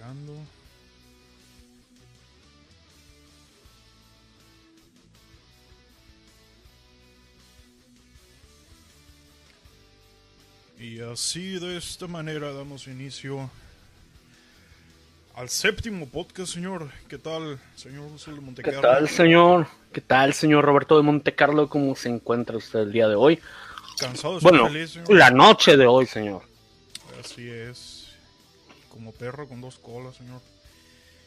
cargando. Y así de esta manera damos inicio al séptimo podcast, señor. ¿Qué tal, señor José de Montecarlo? ¿Qué tal, señor? ¿Qué tal, señor Roberto de Montecarlo? ¿Cómo se encuentra usted el día de hoy? Cansado de Bueno, feliz, señor. la noche de hoy, señor. Así es. Como perro con dos colas, señor.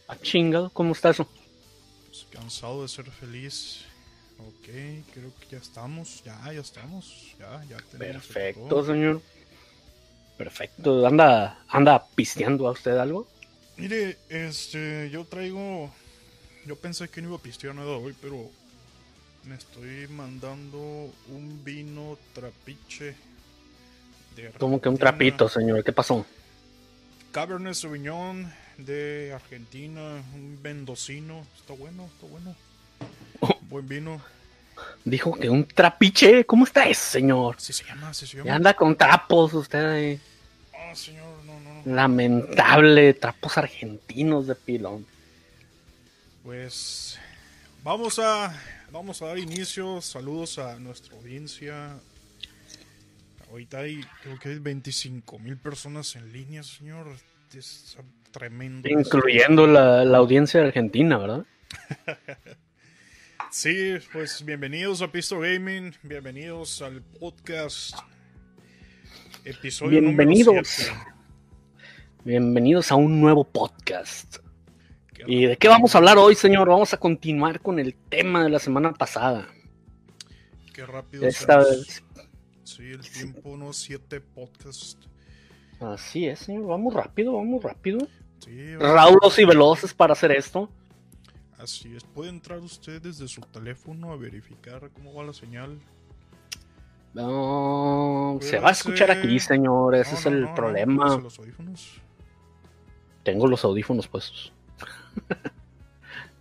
Ah, chingado, ¿cómo está eso? Pues, cansado de ser feliz. Ok, creo que ya estamos. Ya, ya estamos. Ya, ya tenemos Perfecto, señor. Perfecto. ¿Anda, anda pisteando a usted algo? Mire, este, yo traigo. Yo pensé que no iba a pistear nada hoy, pero me estoy mandando un vino trapiche. De Como que un trapito, señor. ¿Qué pasó? Cabernet Sauvignon de Argentina, un mendocino. Está bueno, está bueno. Buen vino. Dijo que un trapiche. ¿Cómo está eso, señor? Así se llama, así se llama. anda con trapos usted ahí. Ah, señor, no, no, no. Lamentable, trapos argentinos de pilón. Pues vamos a vamos a dar inicio. Saludos a nuestra audiencia. Ahorita hay creo que hay 25 mil personas en línea, señor. Es tremendo. Incluyendo la, la audiencia argentina, ¿verdad? Sí, pues bienvenidos a Pisto Gaming, bienvenidos al podcast. Episodio Bienvenidos. Bienvenidos a un nuevo podcast. ¿Y de qué vamos a hablar hoy, señor? Vamos a continuar con el tema de la semana pasada. Qué rápido. Esta vez. Sí, el tiempo, unos siete podcasts. Así es, señor. Vamos rápido, vamos rápido. Sí, Raudos y veloces para hacer esto. Así es, puede entrar usted desde su teléfono a verificar cómo va la señal. No, se va a escuchar aquí, señor. Ese No, es el no, no, problema. los audífonos. Tengo los audífonos puestos.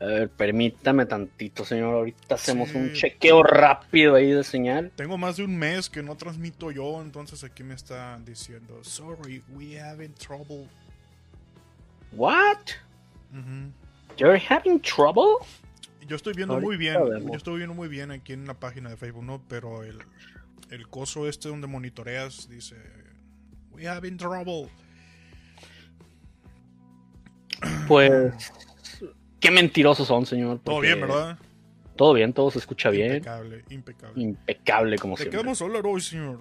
a ver, permítame tantito, señor. Ahorita hacemos Sí. un chequeo rápido ahí de señal. Tengo más de un mes que no transmito yo, entonces aquí me está diciendo, sorry, we having trouble. What? You're having trouble? Yo estoy viendo Ahorita muy bien, vemos. yo estoy viendo muy bien aquí en la página de Facebook, ¿no? Pero el, el coso este donde monitoreas dice, we having trouble. Pues, qué mentirosos son, señor. Todo bien, ¿verdad? Todo bien, todo se escucha bien. Impecable, impecable. Impecable, como ¿De qué siempre. vamos a hablar hoy, señor?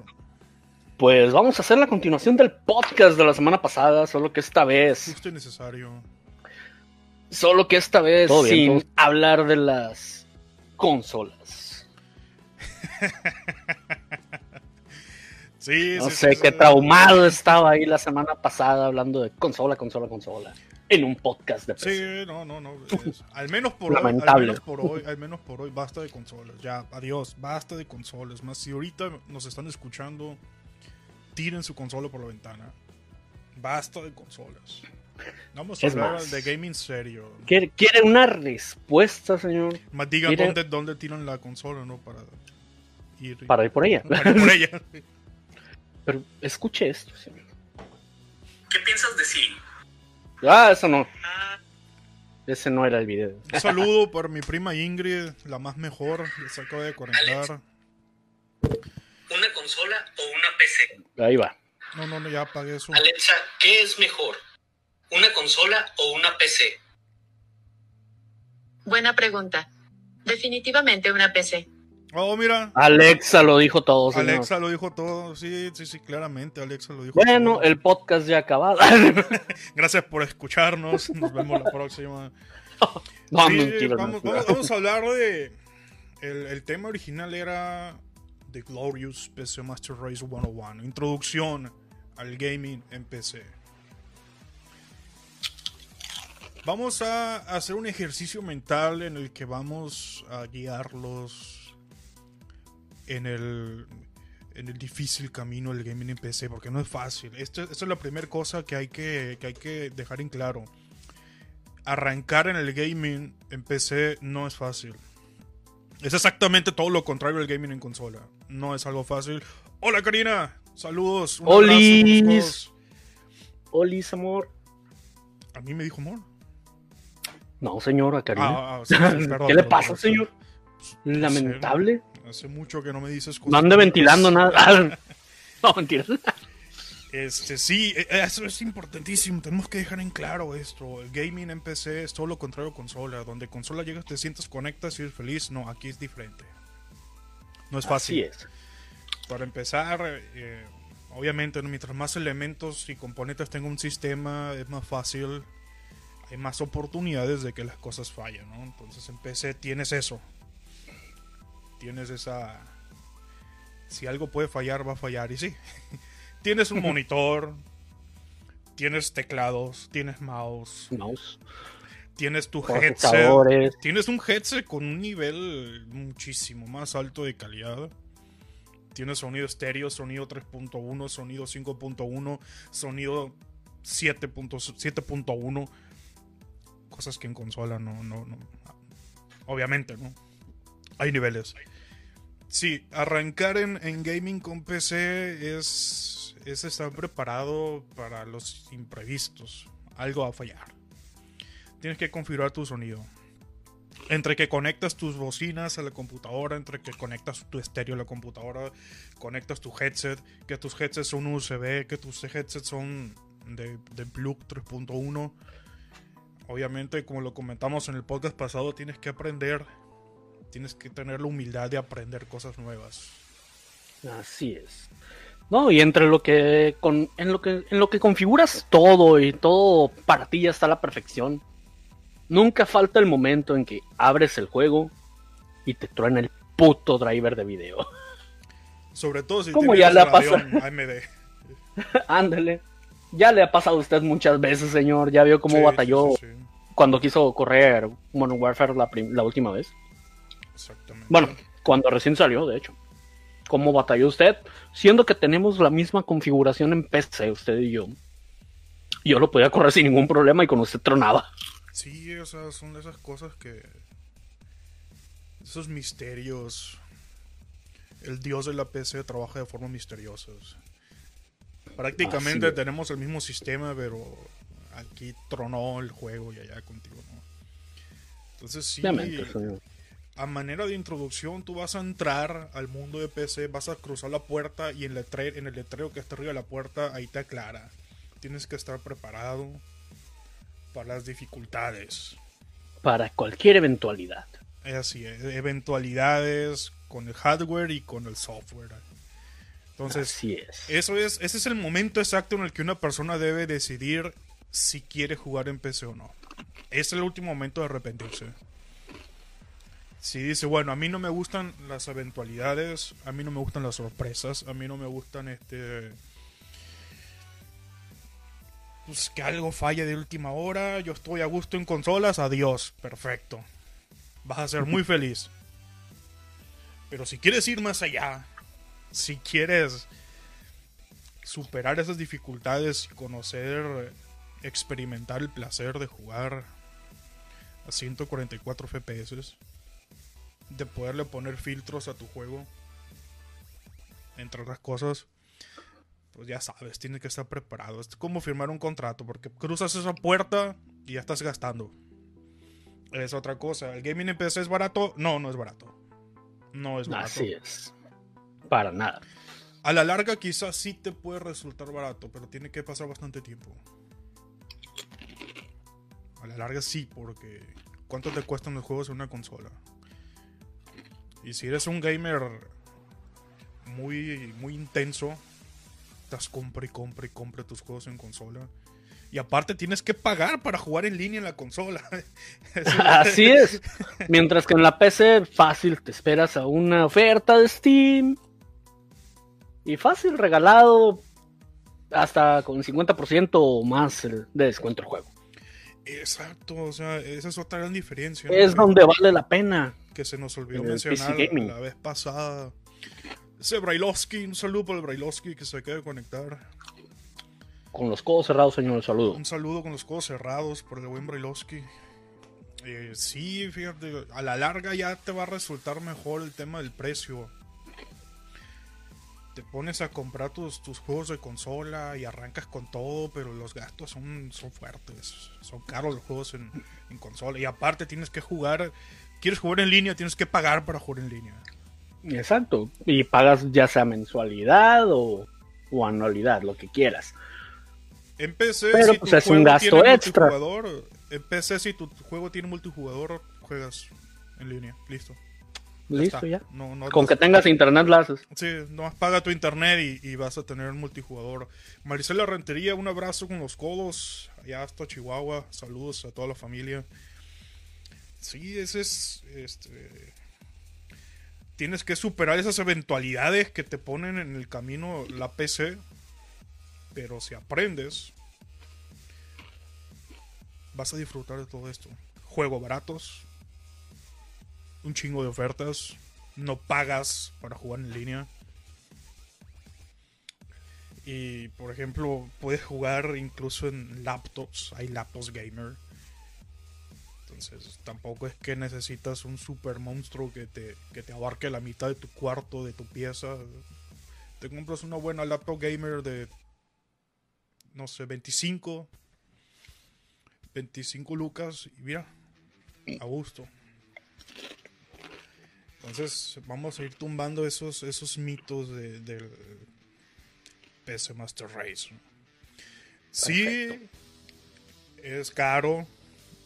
Pues vamos a hacer la continuación del podcast de la semana pasada, solo que esta vez, Justo y necesario. solo que esta vez Todo bien, sin todo- hablar de las consolas. Sí, No sí, sé sí, qué sí. traumado estaba ahí la semana pasada hablando de consola, consola, consola. En un podcast de PC. Sí, no, no, no. es- al menos por hoy, al Lamentable. menos por hoy, al menos por hoy, basta de consolas. Ya, adiós, basta de consolas. Más si ahorita nos están escuchando, tiren su consola por la ventana. Basta de consolas. Vamos a Es hablar más. de gaming serio. ¿Quiere, quiere una respuesta, señor? Más dónde, dónde tiran la consola, ¿no? Para ir, Para ir por ella. para ir por ella. Pero escuche esto, señor. ¿Qué piensas de sí? Ah, eso no. Ese no era el video. Un saludo para mi prima Ingrid, la más mejor. Se acaba de conectar. ¿Una consola o una PC? Ahí va. No, no, no, ya apagué eso. Alexa, ¿qué es mejor? ¿Una consola o una PC? Buena pregunta. Definitivamente una PC. Oh, mira. Alexa lo dijo todo, señor. Alexa lo dijo todo. Sí, sí, sí, claramente. Alexa lo dijo Bueno, todo. el podcast ya acabado. Gracias por escucharnos. Nos vemos la próxima. no, Sí, mentira, vamos, mentira. vamos- vamos a hablar de. El, el tema original era The Glorious PC Master Race 101. Introducción al gaming en PC. Vamos a hacer un ejercicio mental en el que vamos a guiarlos en el, en el difícil camino del gaming en PC, porque no es fácil. Esto, esto es la primera cosa que hay que, que hay que dejar en claro. Arrancar en el gaming en PC no es fácil. Es exactamente todo lo contrario del gaming en consola. No es algo fácil. Hola Karina, saludos. un Olis. Olis, amor. A mí me dijo Mor. No, señor, a Karina. Ah, ah, sí, sí, perdón, ¿Qué le pasa, perdón. señor? Lamentable. Hace mucho que no me dices cosas. No ande ventilando nada. No, mentiras. Este, sí, eh, eso es importantísimo. Tenemos que dejar en claro esto. El gaming en PC es todo lo contrario a consola. Donde consola llegas, te sientes, conectas y eres feliz. No, aquí es diferente. No es fácil. Así es. Para empezar, eh, obviamente, mientras más elementos y componentes tenga un sistema, es más fácil. Hay más oportunidades de que las cosas fallen, ¿no? Entonces en PC tienes eso. Tienes esa... Si algo puede fallar, va a fallar. Y sí. tienes un monitor. Tienes teclados. Tienes mouse. Mouse. Tienes tu headset. Tienes un headset con un nivel muchísimo más alto de calidad. Tienes sonido estéreo, sonido 3.1, sonido 5.1, sonido 7.1. Cosas que en consola no, no, no. Obviamente, ¿no? Hay niveles. Sí, arrancar en, en gaming con PC es, es estar preparado para los imprevistos. Algo va a fallar. Tienes que configurar tu sonido entre que conectas tus bocinas a la computadora, entre que conectas tu estéreo a la computadora, conectas tu headset, que tus headsets son USB, que tus headsets son de, de plug 3.1. Obviamente, como lo comentamos en el podcast pasado, tienes que aprender, tienes que tener la humildad de aprender cosas nuevas. Así es. No, y entre lo que con, en lo que en lo que configuras todo y todo para ti ya está a la perfección. Nunca falta el momento en que abres el juego y te truena el puto driver de video. Sobre todo si ¿Cómo tienes ya le ha Radeon AMD. Ándale. Ya le ha pasado a usted muchas veces, señor. Ya vio cómo Sí, batalló sí, sí, sí. cuando quiso correr Modern Warfare la última vez. Exactamente. Bueno, cuando recién salió, de hecho. ¿Cómo batalló usted? Siendo que tenemos la misma configuración en PC, usted y yo. Yo lo podía correr sin ningún problema y con usted tronaba. Sí, o sea, son de esas cosas que. Esos misterios. El dios de la PC trabaja de forma misteriosa. Prácticamente tenemos el mismo sistema, pero aquí tronó el juego y allá contigo, ¿no? Entonces sí. A manera de introducción, tú vas a entrar al mundo de PC, vas a cruzar la puerta y en, letre- en el letrero que está arriba de la puerta, ahí te aclara. Tienes que estar preparado para las dificultades. Para cualquier eventualidad. Es así, eventualidades con el hardware y con el software. Entonces, Así es. eso es, ese es el momento exacto en el que una persona debe decidir si quiere jugar en PC o no. Es el último momento de arrepentirse. Si dice, bueno, a mí no me gustan las eventualidades, a mí no me gustan las sorpresas, a mí no me gustan este... Pues que algo falle de última hora, yo estoy a gusto en consolas, adiós, perfecto. Vas a ser muy feliz. Pero si quieres ir más allá, si quieres superar esas dificultades y conocer, experimentar el placer de jugar a 144 FPS, de poderle poner filtros a tu juego, entre otras cosas, pues ya sabes, tienes que estar preparado. Es como firmar un contrato, porque cruzas esa puerta y ya estás gastando. Es otra cosa. ¿El gaming en PC es barato? No, no es barato. No es barato. Así es. Para nada. A la larga quizás sí te puede resultar barato, pero tiene que pasar bastante tiempo. A la larga sí, porque ¿cuánto te cuestan los juegos en una consola? Y si eres un gamer muy, muy intenso, estás compra y compra y compra tus juegos en consola. Y aparte tienes que pagar para jugar en línea en la consola. Así es. Mientras que en la PC, fácil, te esperas a una oferta de Steam. Y fácil, regalado. Hasta con 50% o más de descuento el juego. Exacto, o sea, esa es otra gran diferencia. ¿no? Es donde vale la pena. Que se nos olvidó mencionar la vez pasada. Ese Brailovsky, un saludo para el Brailovsky que se acaba de conectar. Con los codos cerrados, señor, saludo. Un saludo con los codos cerrados por el buen Brailovsky. Eh, sí, fíjate, a la larga ya te va a resultar mejor el tema del precio. te pones a comprar tus, tus juegos de consola y arrancas con todo, pero los gastos son, son fuertes. Son caros los juegos en, en consola. Y aparte tienes que jugar, quieres jugar en línea, tienes que pagar para jugar en línea. Exacto. Y pagas ya sea mensualidad o, o anualidad, lo que quieras. En PC, Pero, si pues, tu es un gasto extra. multijugador, en PC, si tu juego tiene multijugador, juegas en línea. Listo. Listo ya. No, no, Con que tengas internet la haces. Sí, nomás paga tu internet y, y vas a tener un multijugador. Maricela Rentería, un abrazo con los codos. Allá hasta Chihuahua. Saludos a toda la familia. Sí, ese es. Este, tienes que superar esas eventualidades que te ponen en el camino la PC. Pero si aprendes, vas a disfrutar de todo esto. Juegos baratos, un chingo de ofertas, no pagas para jugar en línea. Y por ejemplo, puedes jugar incluso en laptops, hay laptops gamer. Entonces, tampoco es que necesitas un super monstruo que te, que te abarque la mitad de tu cuarto, de tu pieza. Te compras una buena laptop gamer de, no sé, 25, 25 lucas y mira, a gusto. Entonces vamos a ir tumbando esos, esos mitos de- del PC Master Race. Sí, es caro.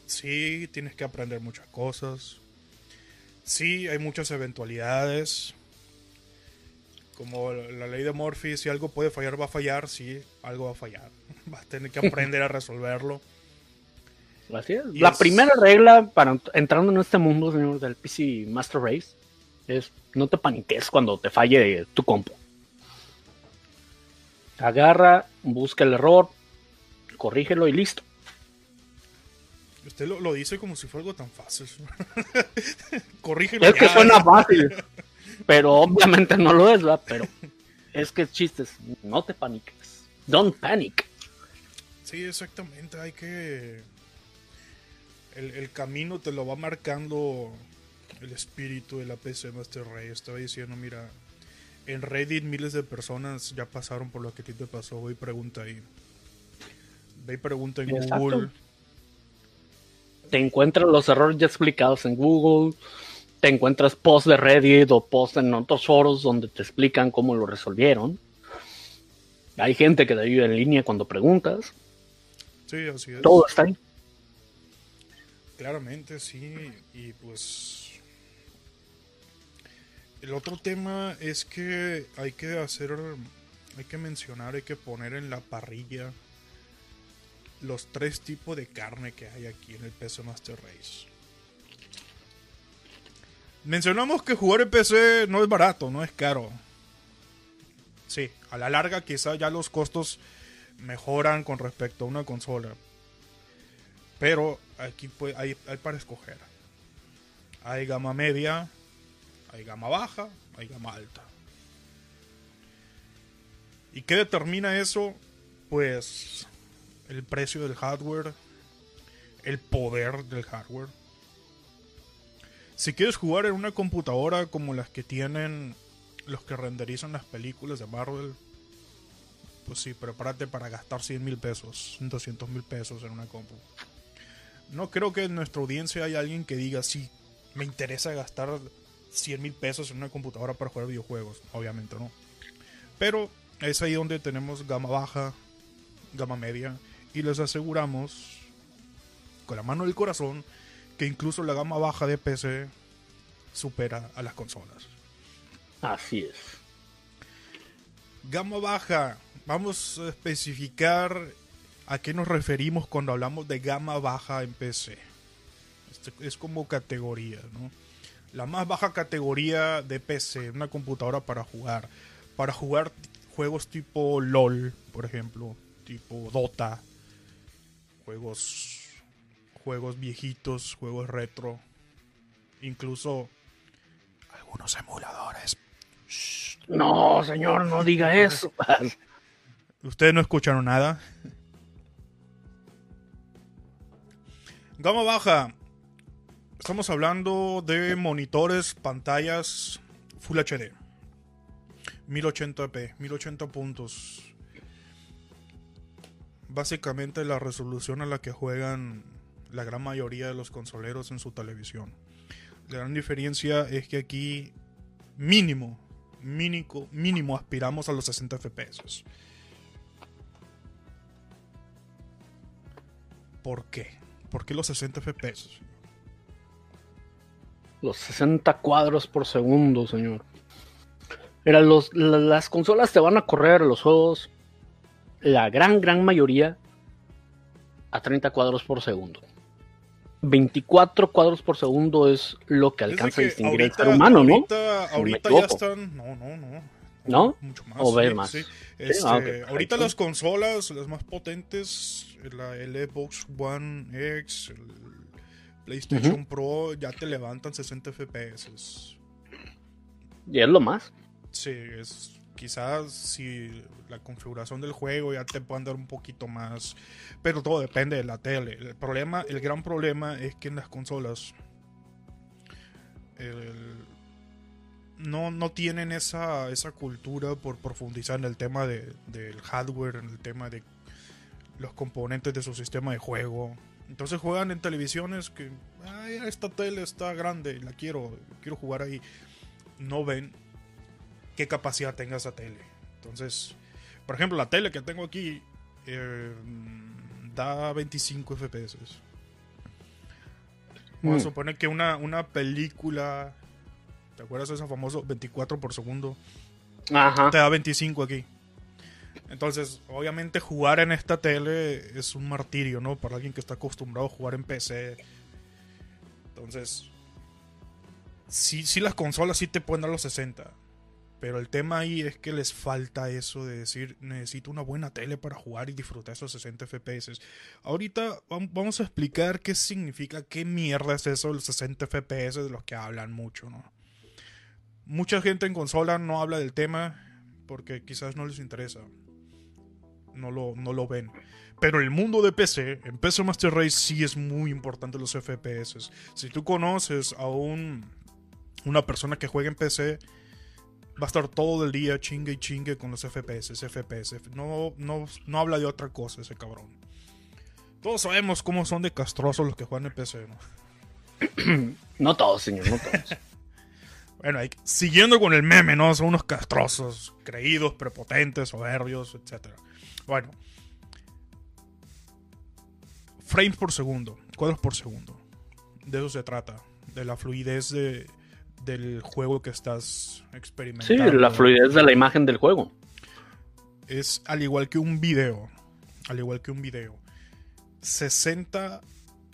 Sí, tienes que aprender muchas cosas. Sí, hay muchas eventualidades. Como la ley de Murphy, si algo puede fallar, va a fallar. Sí, algo va a fallar. Vas a tener que aprender a resolverlo. Así es. La es- primera regla para ent- entrando en este mundo, señor, del PC Master Race, es no te paniques cuando te falle tu compu. Agarra, busca el error, corrígelo y listo. Usted lo, lo dice como si fuera algo tan fácil. Corrígelo. Es que suena fácil, pero obviamente no lo es, ¿verdad? Pero es que el chiste es, no te paniques. Don't panic. Sí, exactamente. Hay que. El, el camino te lo va marcando el espíritu de la PC Master Race. Estaba diciendo, mira, en Reddit miles de personas ya pasaron por lo que a ti te pasó. Ve y pregunta ahí. Ve y pregunta en Exacto. Google. Te encuentras los errores ya explicados en Google, te encuentras posts de Reddit o posts en otros foros donde te explican cómo lo resolvieron. Hay gente que te ayuda en línea cuando preguntas. Sí, así es. Todo está ahí. Claramente, sí. Y pues. El otro tema es que hay que hacer. Hay que mencionar, hay que poner en la parrilla los tres tipos de carne que hay aquí en el PC Master Race. Mencionamos que jugar en PC no es barato, no es caro. Sí, a la larga quizá ya los costos mejoran con respecto a una consola. Pero aquí pues, hay, hay para escoger. Hay gama media, hay gama baja, hay gama alta. ¿Y qué determina eso? Pues el precio del hardware, el poder del hardware. Si quieres jugar en una computadora como las que tienen los que renderizan las películas de Marvel, pues sí, prepárate para gastar 100 mil pesos, 200 mil pesos en una compu. No creo que en nuestra audiencia haya alguien que diga, sí, me interesa gastar 100 mil pesos en una computadora para jugar videojuegos. Obviamente no. Pero es ahí donde tenemos gama baja, gama media, y les aseguramos, con la mano del corazón, que incluso la gama baja de PC supera a las consolas. Así es. Gama baja, vamos a especificar a qué nos referimos cuando hablamos de gama baja en PC. Este es como categoría, ¿no? La más baja categoría de PC, una computadora para jugar. Para jugar juegos tipo LOL, por ejemplo, tipo Dota, juegos juegos viejitos, juegos retro, incluso algunos emuladores. No, señor, no diga eso. Ustedes no escucharon nada. Gama baja. Estamos hablando de monitores, pantallas Full HD. 1080p, 1080 puntos. Básicamente la resolución a la que juegan la gran mayoría de los consoleros en su televisión. La gran diferencia es que aquí mínimo, mínimo, mínimo aspiramos a los 60 FPS. ¿Por qué? ¿Por qué los 60 FPS? Los 60 cuadros por segundo, señor. Era los, la- las consolas te van a correr los juegos, la gran, gran mayoría, a 30 cuadros por segundo. 24 cuadros por segundo es lo que alcanza a distinguir el ahorita- ser humano, ¿no? Ahorita, no ya están. No, no, no. ¿No? Mucho más. ¿O sí, más? sí. Sí, Este, ah, ok, perfecto. ahorita las consolas, las más potentes, la el Xbox One X, el PlayStation Pro, ya te levantan 60 FPS. Y es lo más. Sí, es quizás si la configuración del juego ya te puedan dar un poquito más, pero todo depende de la tele. El problema, el gran problema es que en las consolas no, no tienen esa, esa cultura por profundizar en el tema de- del hardware, en el tema de los componentes de su sistema de juego. Entonces juegan en televisiones que "Ay, esta tele está grande, la quiero, quiero jugar ahí. No ven qué capacidad tenga esa tele. Entonces, por ejemplo, la tele que tengo aquí eh, da 25 FPS. Vamos a Mm. suponer que una, una película, ¿te acuerdas de ese famoso 24 por segundo? Ajá. Te da 25 aquí. Entonces, obviamente jugar en esta tele es un martirio, ¿no? Para alguien que está acostumbrado a jugar en PC. Entonces, sí, sí las consolas sí te pueden dar los 60. Pero el tema ahí es que les falta eso de decir, necesito una buena tele para jugar y disfrutar esos 60 FPS. Ahorita vam- vamos a explicar qué significa, qué mierda es eso de los 60 FPS de los que hablan mucho, ¿no? Mucha gente en consola no habla del tema porque quizás no les interesa. No lo, no lo ven. Pero el mundo de PC, en PC Master Race sí es muy importante los FPS. Si tú conoces a un, una persona que juega en PC, va a estar todo el día chingue y chingue con los FPS, FPS. No, no, no habla de otra cosa ese cabrón. Todos sabemos cómo son de castrosos los que juegan en PC, ¿no? No todos, señor, no todos. Bueno, siguiendo con el meme, ¿no? Son unos castrosos, creídos, prepotentes, soberbios, etc. Bueno. Frames por segundo, cuadros por segundo. De eso se trata. De la fluidez de, del juego que estás Sí, experimentando. la fluidez de la imagen del juego. Es al igual que un video. Al igual que un video. 60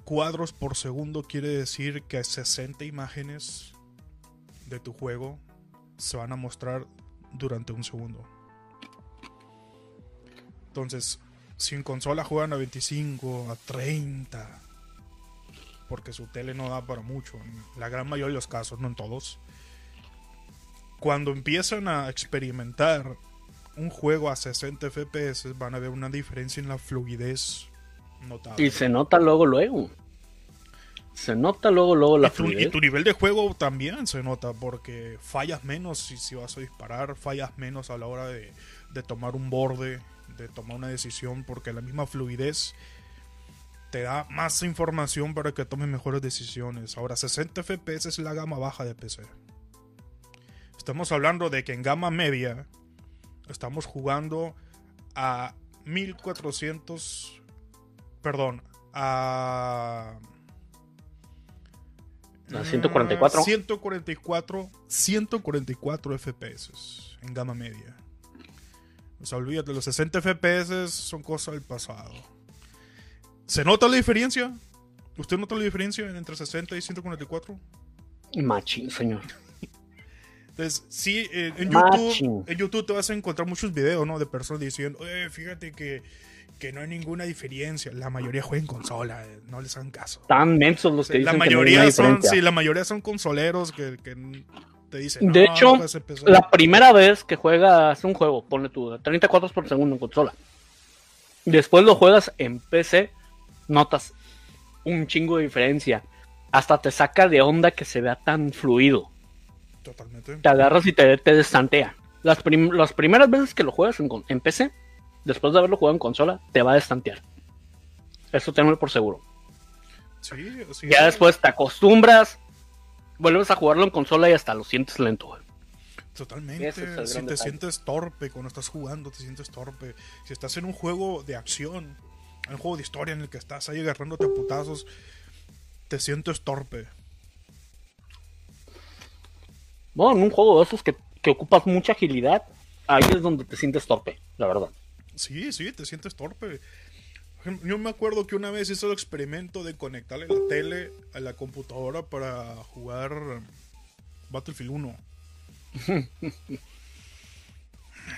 cuadros por segundo quiere decir que 60 imágenes de tu juego se van a mostrar durante un segundo. Entonces, si en consola juegan a 25, a 30, porque su tele no da para mucho, en la gran mayoría de los casos, no en todos. Cuando empiezan a experimentar un juego a 60 FPS, van a ver una diferencia en la fluidez notable. Y se nota luego, luego. Se nota luego, luego la Y tu, y fluidez. tu nivel de juego también se nota porque fallas menos si, si vas a disparar, fallas menos a la hora de, de tomar un borde, de tomar una decisión, porque la misma fluidez te da más información para que tomes mejores decisiones. Ahora, 60 FPS es la gama baja de PC. Estamos hablando de que en gama media estamos jugando a 1400, perdón, a ¿A 144? 144, 144 FPS en gama media. O sea, olvídate, los 60 FPS son cosas del pasado. ¿Se nota la diferencia? ¿Usted nota la diferencia entre 60 y 144? Machín, señor. Entonces, sí, eh, en. YouTube, en YouTube te vas a encontrar muchos videos, ¿no? De personas diciendo, eh, fíjate que, que no hay ninguna diferencia. La mayoría juega en consola, eh, no les hagan caso. Tan mensos los que la dicen que no hay mayoría son, sí, la mayoría son consoleros que, que te dicen. De "No, hecho, no puedes empezar". La primera vez que juegas un juego, ponle tú, a 30 cuadros por segundo en consola. Después lo juegas en PC, notas un chingo de diferencia. Hasta te saca de onda que se vea tan fluido. Totalmente. Te agarras y te, te destantea. Las, prim- las primeras veces que lo juegas en, PC, después de haberlo jugado en consola, te va a destantear. Eso tenlo por seguro. Sí, sí. Ya después te acostumbras, vuelves a jugarlo en consola y hasta lo sientes lento, güey. Totalmente. Es si te detalle. sientes torpe cuando estás jugando, te sientes torpe. Si estás en un juego de acción, un juego de historia en el que estás ahí agarrándote a putazos, te sientes torpe. Bueno, en un juego de esos que, que ocupas mucha agilidad, ahí es donde te sientes torpe, la verdad. Sí, sí, te sientes torpe. Yo me acuerdo que una vez hice el experimento de conectarle la tele a la computadora para jugar Battlefield 1.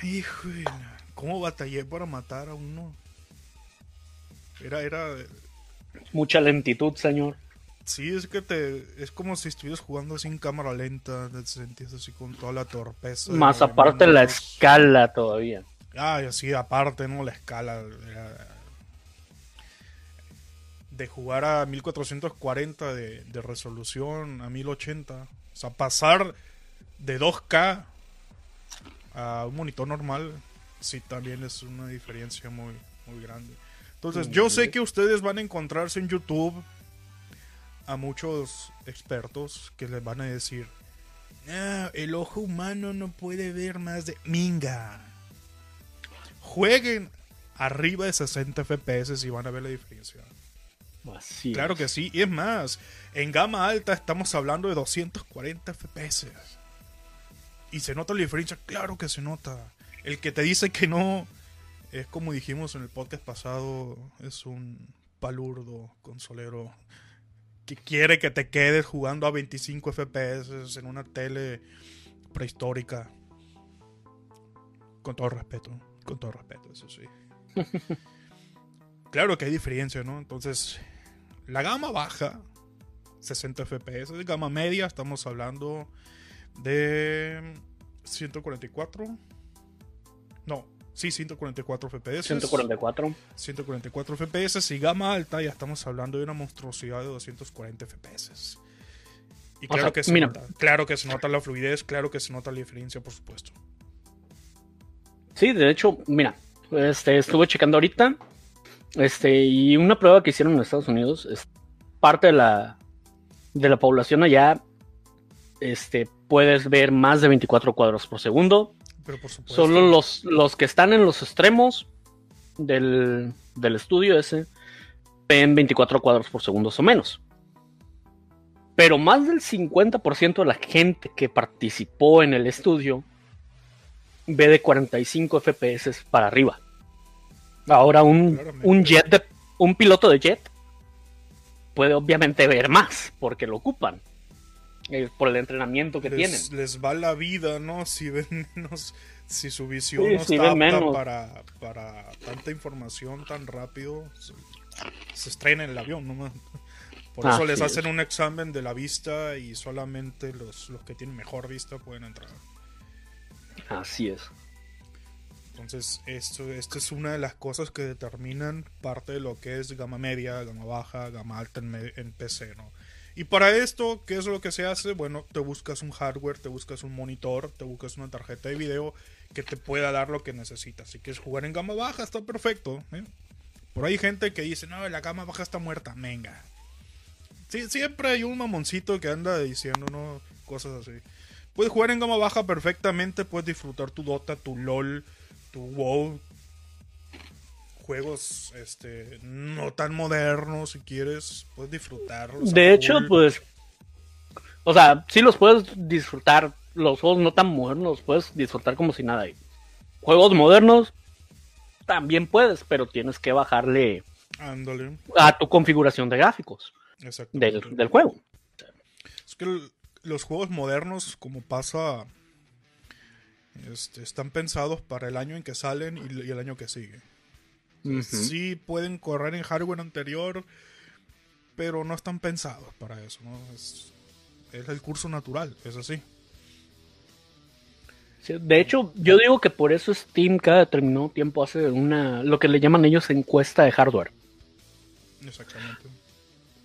Híjole, ¿cómo batallé para matar a uno? Era, era, Mucha lentitud, señor. sí, es que te, es como si estuvieras jugando sin cámara lenta, te sentías así con toda la torpeza. Más aparte la escala todavía. Ah, y así aparte, ¿no? La escala. era- de jugar a 1440 de, de resolución a 1080. O sea, pasar de 2K a un monitor normal, sí también es una diferencia muy, muy grande. Entonces, yo sé que ustedes van a encontrarse en YouTube a muchos expertos que les van a decir, "Ah, el ojo humano no puede ver más de... Minga. Jueguen arriba de 60 FPS y van a ver la diferencia. Así es. Claro que sí. Y es más, en gama alta estamos hablando de 240 FPS. Y se nota la diferencia, claro que se nota. El que te dice que no, es como dijimos en el podcast pasado, es un palurdo consolero que quiere que te quedes jugando a 25 FPS en una tele prehistórica. Con todo respeto, con todo respeto, eso sí. claro que hay diferencia, ¿no? Entonces, la gama baja, 60 FPS. De gama media, estamos hablando de 144. No, sí, 144 FPS. 144. 144 FPS. Y gama alta, ya estamos hablando de una monstruosidad de 240 FPS. Y O claro sea, que se mira. nota. Claro que se nota la fluidez, claro que se nota la diferencia, por supuesto. Sí, de hecho, mira, este, estuve checando ahorita, este, y una prueba que hicieron en Estados Unidos, es parte de la, de la población allá, este, puedes ver más de 24 cuadros por segundo. Pero por supuesto. Solo los, los que están en los extremos del, del estudio ese ven 24 cuadros por segundo o menos. Pero más del 50% de la gente que participó en el estudio ve de 45 FPS para arriba. Ahora un, un jet de, un piloto de jet puede obviamente ver más porque lo ocupan eh, por el entrenamiento que tienen. les, les va la vida, ¿no? Si ven menos, si su visión Sí, no si está apta menos. para, para tanta información tan rápido, se, se estrena en el avión, ¿no? Por eso les es. hacen un examen de la vista y solamente los, los que tienen mejor vista pueden entrar. Así es. Entonces, esto, esto es una de las cosas que determinan parte de lo que es gama media, gama baja, gama alta en, en PC, ¿no? Y para esto, ¿qué es lo que se hace? Bueno, te buscas un hardware, te buscas un monitor, te buscas una tarjeta de video que te pueda dar lo que necesitas. Si quieres jugar en gama baja, está perfecto. ¿eh? Por ahí hay gente que dice, no, la gama baja está muerta, venga. Siempre hay un mamoncito que anda diciendo ¿no? cosas así. Puedes jugar en gama baja perfectamente, puedes disfrutar tu Dota, tu LOL, tu WoW. Juegos este no tan modernos si quieres, puedes disfrutarlos. De hecho, full. pues. O sea, sí los puedes disfrutar. Los juegos no tan modernos los puedes disfrutar como si nada. Juegos modernos también puedes, pero tienes que bajarle Ándale, a tu configuración de gráficos del, del juego. Es que los juegos modernos, como pasa, este, están pensados para el año en que salen y, y el año que sigue. Sí pueden correr en hardware anterior, pero no están pensados para eso. ¿no? Es, es el curso natural, es así. Sí, de hecho, yo digo que por eso Steam cada determinado tiempo hace una lo que le llaman ellos encuesta de hardware. Exactamente.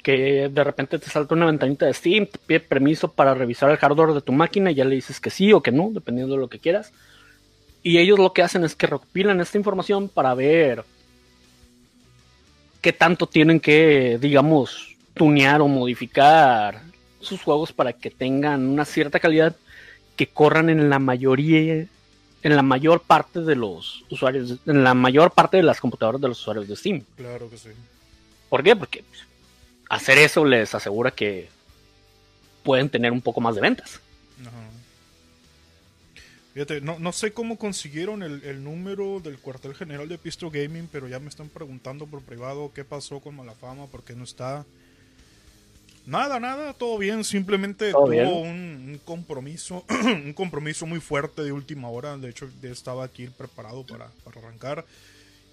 Que de repente te salta una ventanita de Steam, te pide permiso para revisar el hardware de tu máquina y ya le dices que sí o que no, dependiendo de lo que quieras. Y ellos lo que hacen es que recopilan esta información para ver qué tanto tienen que, digamos, tunear o modificar sus juegos para que tengan una cierta calidad que corran en la mayoría, en la mayor parte de los usuarios, en la mayor parte de las computadoras de los usuarios de Steam. Claro que sí. ¿Por qué? Porque hacer eso les asegura que pueden tener un poco más de ventas. Ajá. Fíjate, no, no sé cómo consiguieron el, el número del cuartel general de Pistol Gaming, pero ya me están preguntando por privado qué pasó con Malafama, por qué no está. Nada, nada, todo bien, simplemente ¿Todo tuvo bien? Un, un compromiso, un compromiso muy fuerte de última hora, de hecho ya estaba aquí preparado para, para arrancar.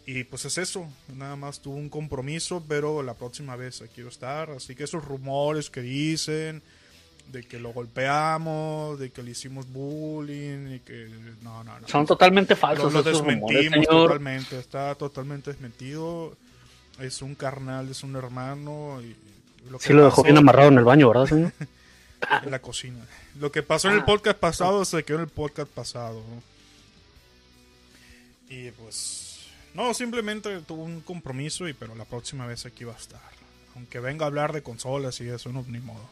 Y pues es eso, nada más tuvo un compromiso, pero la próxima vez quiero estar, así que esos rumores que dicen, de que lo golpeamos, de que le hicimos bullying y que no, no, no. Son totalmente lo, falsos lo esos rumores, desmentimos señor. totalmente, está totalmente desmentido. Es un carnal, es un hermano y lo que Sí lo dejó pasó bien amarrado en el baño, ¿verdad, señor? en la cocina. Lo que pasó en el Ah. podcast pasado se quedó en el podcast pasado. Y pues no, simplemente tuvo un compromiso y pero la próxima vez aquí va a estar. Aunque venga a hablar de consolas y eso, no, ni modo.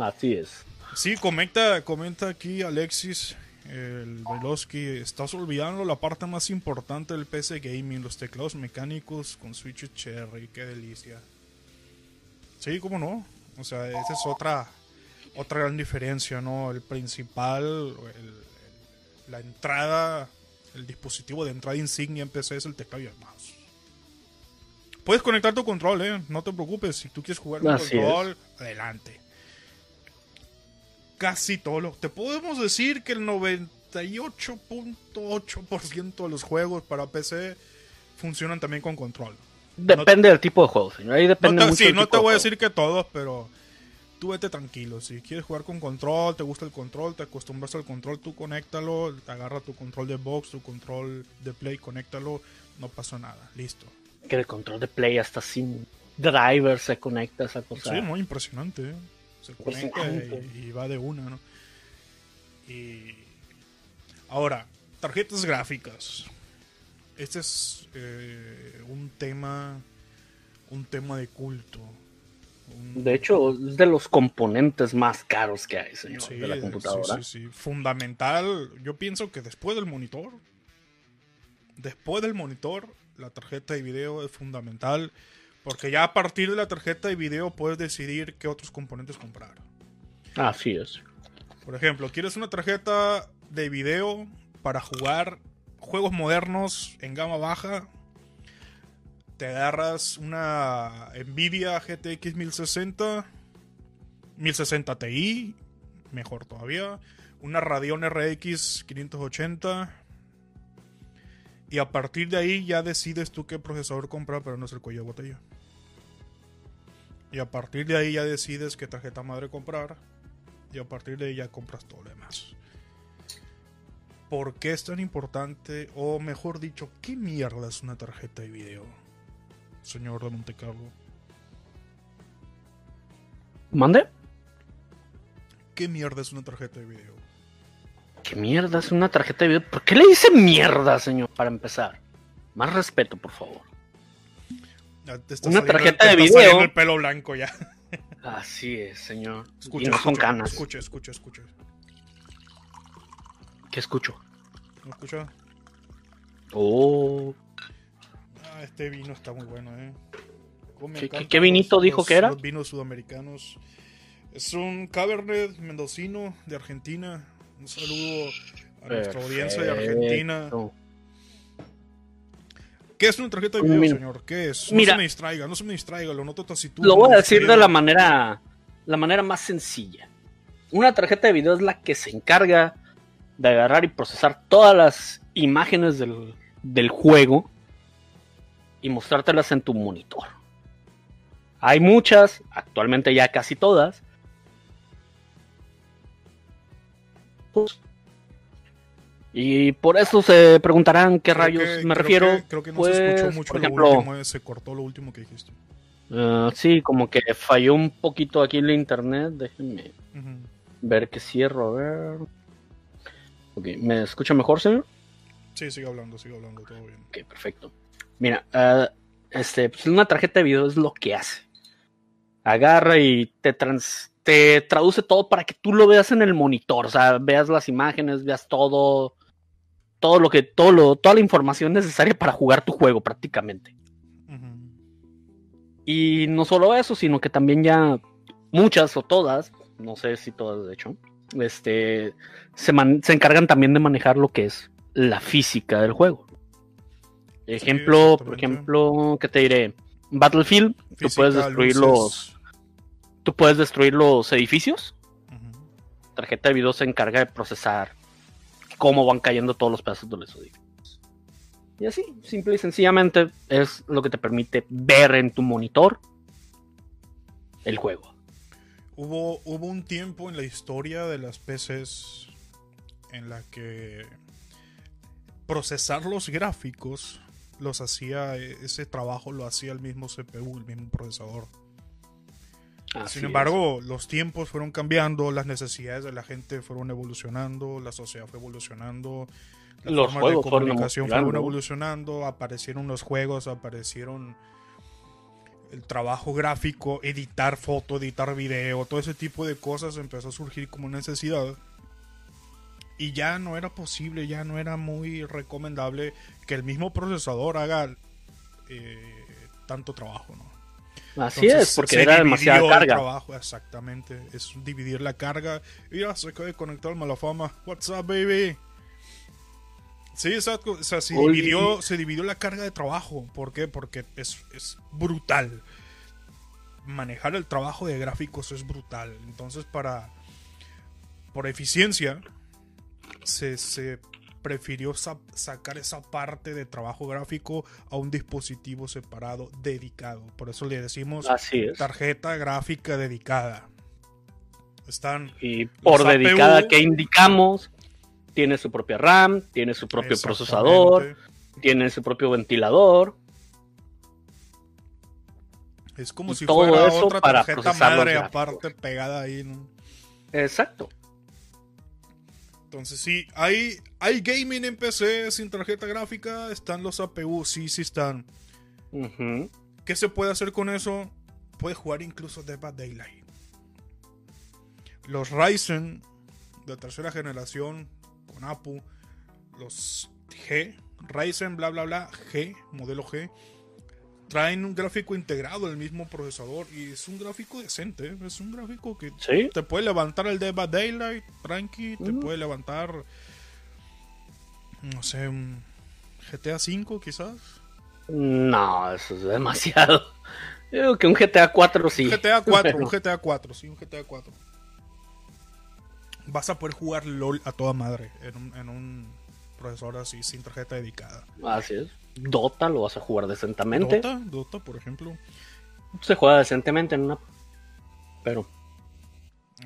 Así es. Sí, comenta, comenta aquí Alexis, el Veloski, estás olvidando la parte más importante del PC Gaming, los teclados mecánicos con switches Cherry, qué delicia. Sí, cómo no. O sea, esa es otra otra gran diferencia, ¿no? El principal, el- el- la entrada, el dispositivo de entrada insignia en PC es el teclado y el mouse. Puedes conectar tu control, ¿eh? No te preocupes. Si tú quieres jugar con control, adelante casi todo lo. Te podemos decir que el 98.8% de los juegos para PC funcionan también con control. Depende del tipo de juego, señor. Ahí No depende te, mucho sí, del no tipo te de voy a decir que todos, pero tú vete tranquilo. Si quieres jugar con control, te gusta el control, te acostumbras al control, tú conéctalo, agarra tu control de box, tu control de play, conéctalo, no pasa nada, listo. Que el control de play hasta sin driver se conecta a esa cosa. Sí, muy impresionante. Se conecta Impresionante. y, y va de una, ¿no? Y ahora, tarjetas gráficas. Este es eh, un tema, un tema de culto. Un- De hecho, es de los componentes más caros que hay, señor, sí, de la computadora. sí, sí, sí. Fundamental. Yo pienso que después del monitor, después del monitor, la tarjeta de video es fundamental. Porque ya a partir de la tarjeta de video puedes decidir qué otros componentes comprar. Así es. Por ejemplo, ¿quieres una tarjeta de video para jugar juegos modernos en gama baja? Te agarras una Nvidia GTX 1060, 1060 Ti, mejor todavía, una Radeon RX 580 y a partir de ahí ya decides tú qué procesador comprar, pero no es el cuello de botella. Y a partir de ahí ya decides qué tarjeta madre comprar y a partir de ahí ya compras todo lo demás. ¿Por qué es tan importante? O mejor dicho, ¿qué mierda es una tarjeta de video? Señor de Montecarlo. ¿Mande? ¿Qué mierda es una tarjeta de video? ¿Qué mierda es una tarjeta de video? ¿Por qué le dice mierda, señor? Para empezar. Más respeto, por favor. Ya te está Una tarjeta de video. el pelo blanco ya. Así es, señor. Escucha, y no son escucha, canas. escucha, escucha, escucha. ¿Qué escucho? ¿No escucha? Oh. Ah, este vino está muy bueno, eh. ¿Qué- qué- qué vinito los- dijo los- que era? Los vinos sudamericanos. Es un Cabernet mendocino de Argentina. Un saludo a nuestra audiencia de Argentina. ¿Qué es una tarjeta de video, Mira. señor? ¿Qué es? No Mira. se me distraiga, no se me distraiga, lo noto taciturno. Lo voy a decir de la manera, la manera más sencilla. Una tarjeta de video es la que se encarga de agarrar y procesar todas las imágenes del, del juego y mostrártelas en tu monitor. Hay muchas, actualmente ya casi todas. Pues, Y por eso se preguntarán qué Creo rayos que- me creo refiero. que- creo que no pues, se escuchó mucho por lo ejemplo, último, eh, se cortó lo último que dijiste. Ah, sí, como que falló un poquito aquí en la internet. Déjenme ver que cierro. A ver. Ok, ¿me escucha mejor, señor? Sí, sigue hablando, sigue hablando, todo bien. Ok, perfecto. Mira, ah, este, pues una tarjeta de video es lo que hace. Agarra y te, trans- te traduce todo para que tú lo veas en el monitor. O sea, veas las imágenes, veas todo. Todo lo que, todo lo, toda la información necesaria para jugar tu juego prácticamente. Y no solo eso, sino que también ya muchas o todas, no sé si todas de hecho, este, se, man- se encargan también de manejar lo que es la física del juego. Ejemplo, por ejemplo, ¿qué te diré? Battlefield, tú puedes destruir luces. los, tú puedes destruir los edificios. Tarjeta de video se encarga de procesar cómo van cayendo todos los pedazos de los edificios. Y así, simple y sencillamente, es lo que te permite ver en tu monitor el juego. Hubo, hubo un tiempo en la historia de las PCs en la que procesar los gráficos los hacía, ese trabajo lo hacía el mismo CPU, el mismo procesador. Así Sin es. embargo, los tiempos fueron cambiando, las necesidades de la gente fueron evolucionando, la sociedad fue evolucionando, las Los juegos de fueron comunicación fueron evolucionando. evolucionando, aparecieron los juegos, aparecieron el trabajo gráfico, editar foto, editar video, todo ese tipo de cosas empezó a surgir como necesidad. Y ya no era posible, ya no era muy recomendable que el mismo procesador haga eh, tanto trabajo, ¿no? Así Entonces, es, porque se era demasiada el carga. trabajo, exactamente. Es dividir la carga. Mira, se acaba de conectar el Malafama. What's up, baby? Sí, exacto. O sea, se Oye. dividió, se dividió la carga de trabajo. ¿Por qué? Porque es, es brutal. Manejar el trabajo de gráficos es brutal. Entonces, para. Por eficiencia, se, se prefirió sa- sacar esa parte de trabajo gráfico a un dispositivo separado dedicado. Por eso le decimos Así es. tarjeta gráfica dedicada. Están Y por dedicada APU. que indicamos, tiene su propia RAM, tiene su propio procesador, tiene su propio ventilador. Es como y si todo fuera eso otra para tarjeta los madre aparte pegada ahí. ¿no? Exacto. Entonces sí, hay, hay gaming en PC sin tarjeta gráfica. Están los APU, sí, sí están. ¿Qué se puede hacer con eso? Puede jugar incluso Dead by Daylight. Los Ryzen de tercera generación con APU, los G, Ryzen bla bla bla, G, modelo G, traen un gráfico integrado el mismo procesador y es un gráfico decente, ¿eh? es un gráfico que Sí. te puede levantar el Dead by Daylight, tranqui, te puede levantar, no sé, un GTA V quizás. No, eso es demasiado. Yo digo que un GTA 4 sí. GTA 4, Pero- un GTA 4, sí, un GTA 4. Vas a poder jugar LOL a toda madre en un, en un procesador así, sin tarjeta dedicada. Así es. Dota lo vas a jugar decentemente. Dota, Dota, por ejemplo, Se juega decentemente en una. Pero.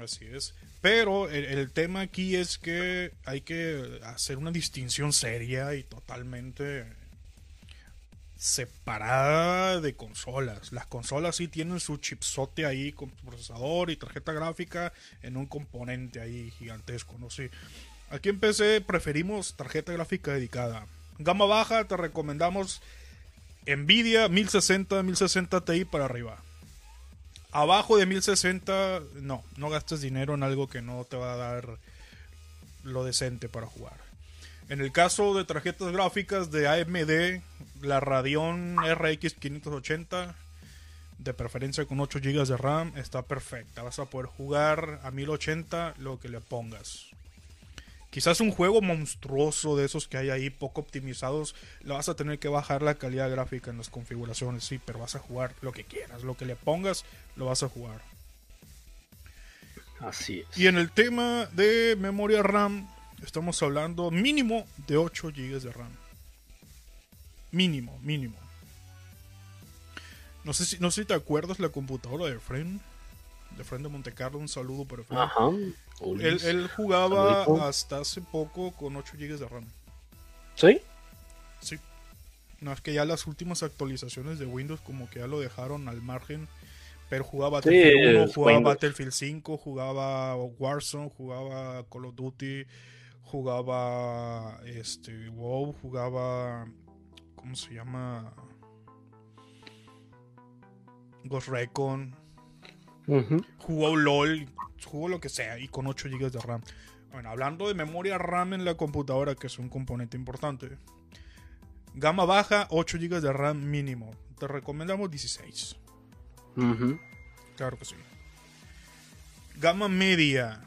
así es. Pero el, el tema aquí es que hay que hacer una distinción seria y totalmente separada de consolas. Las consolas sí tienen su chipsote ahí con procesador y tarjeta gráfica en un componente ahí gigantesco, no sé. Aquí en PC preferimos tarjeta gráfica dedicada. Gama baja te recomendamos Nvidia 1060, 1060 Ti para arriba. Abajo de 1060, no, no gastes dinero en algo que no te va a dar lo decente para jugar. En el caso de tarjetas gráficas de AMD, la Radeon RX 580, de preferencia con 8 GB de RAM, está perfecta. Vas a poder jugar a 1080 lo que le pongas. Quizás un juego monstruoso de esos que hay ahí, poco optimizados, le vas a tener que bajar la calidad gráfica en las configuraciones, sí, pero vas a jugar lo que quieras, lo que le pongas, lo vas a jugar. Así es. Y en el tema de memoria RAM, estamos hablando mínimo de 8 GB de RAM. Mínimo, mínimo. No sé si, no sé si te acuerdas la computadora de Fren. De Fren de Monte Carlo, un saludo para Fren. Ajá. Él, Ulis. él jugaba hasta hace poco con 8 GB de RAM. Sí. Sí. No, es que ya las últimas actualizaciones de Windows como que ya lo dejaron al margen. Pero jugaba Sí, Battlefield 1, es jugaba Windows. Battlefield 5, jugaba Warzone, jugaba Call of Duty, jugaba este WoW, jugaba ¿cómo se llama? Ghost Recon, Ujú. jugó LOL, jugó lo que sea y con 8 GB de RAM. Bueno, hablando de memoria RAM en la computadora, que es un componente importante. Gama baja, 8 GB de RAM mínimo. Te recomendamos 16. Ujú. Claro que sí. Gama media.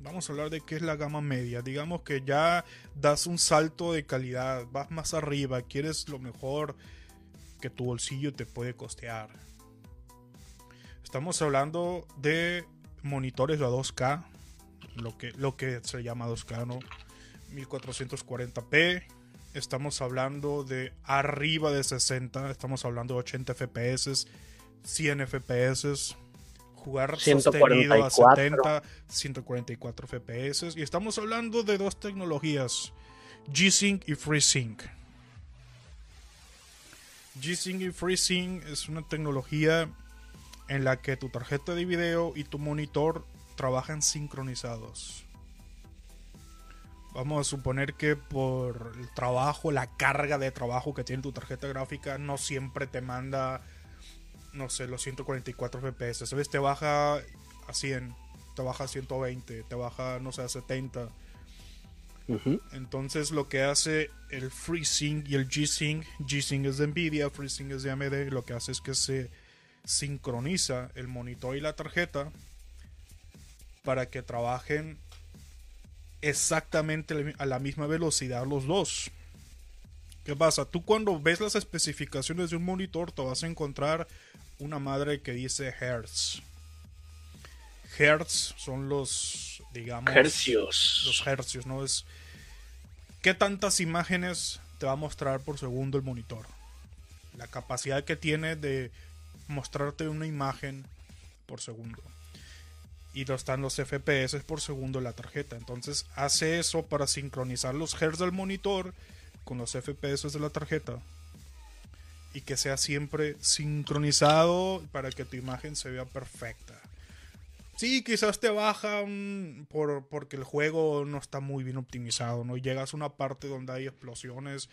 Vamos a hablar de qué es la gama media. Digamos que ya das un salto de calidad, vas más arriba, quieres lo mejor que tu bolsillo te puede costear. Estamos hablando de monitores a 2K, lo que, lo que se llama 2K, ¿no? 1440p. Estamos hablando de arriba de 60, estamos hablando de 80 FPS, 100 FPS, jugar sostenido a 144. 70, 144 FPS. Y estamos hablando de dos tecnologías, G-Sync y FreeSync. G-Sync y FreeSync es una tecnología en la que tu tarjeta de video y tu monitor trabajan sincronizados. Vamos a suponer que por el trabajo, la carga de trabajo que tiene tu tarjeta gráfica, no siempre te manda, no sé, los 144 FPS. ¿Sabes? Te baja a 100, te baja a 120, te baja, no sé, a 70. Ujú. Entonces lo que hace el FreeSync y el G-Sync, G-Sync es de Nvidia, FreeSync es de AMD, lo que hace es que se sincroniza el monitor y la tarjeta para que trabajen exactamente a la misma velocidad los dos. ¿Qué pasa? Tú cuando ves las especificaciones de un monitor te vas a encontrar una madre que dice Hertz. Hertz son los, digamos, Hercios. los hercios, ¿no? Es qué tantas imágenes te va a mostrar por segundo el monitor. La capacidad que tiene de mostrarte una imagen por segundo. Y no están los FPS por segundo la tarjeta. Entonces hace eso para sincronizar los hertz del monitor con los FPS de la tarjeta. Y que sea siempre sincronizado para que tu imagen se vea perfecta. Sí, quizás te baja por, porque el juego no está muy bien optimizado, ¿no? Llegas a una parte donde hay explosiones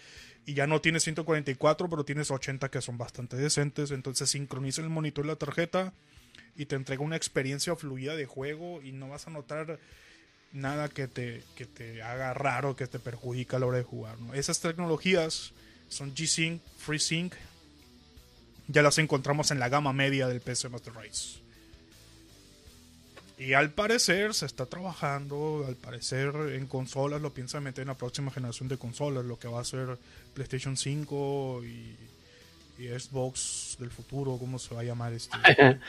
y ya no tienes 144, pero tienes 80 que son bastante decentes. Entonces sincroniza el monitor y la tarjeta y te entrega una experiencia fluida de juego y no vas a notar nada que te, que te haga raro, que te perjudica a la hora de jugar. Esas tecnologías son G-Sync, FreeSync. Ya las encontramos en la gama media del PC Master Race. Y al parecer se está trabajando, al parecer en consolas lo piensan meter en la próxima generación de consolas, lo que va a ser PlayStation 5 y, y Xbox del futuro, ¿cómo se va a llamar este?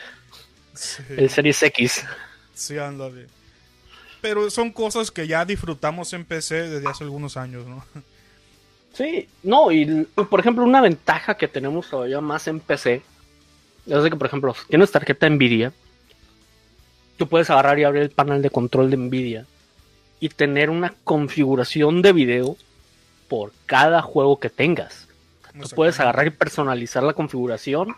Sí, El Series X. sí, ándale. Pero son cosas que ya disfrutamos en PC desde hace algunos años, ¿no? Sí, no, y por ejemplo, una ventaja que tenemos todavía más en PC es de que, por ejemplo, si tienes tarjeta Nvidia, tú puedes agarrar y abrir el panel de control de Nvidia y tener una configuración de video por cada juego que tengas. Tú puedes agarrar y personalizar la configuración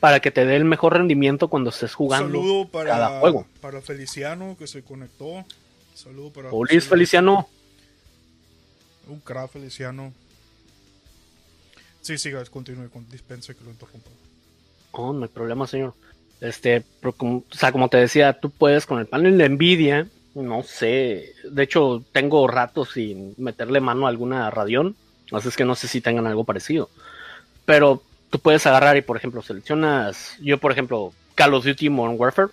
para que te dé el mejor rendimiento cuando estés jugando. Saludo para, cada juego. para Feliciano que se conectó. Saludo para José- Feliciano, Un crack Feliciano. Sí, siga, continúe, con dispense que lo interrumpa. Oh, no hay problema, señor. Este, pero como, o sea, como te decía, tú puedes con el panel de Nvidia, no sé, de hecho tengo rato sin meterle mano a alguna Radeon, así es que no sé si tengan algo parecido. Pero tú puedes agarrar y, por ejemplo, seleccionas, yo por ejemplo, Call of Duty Modern Warfare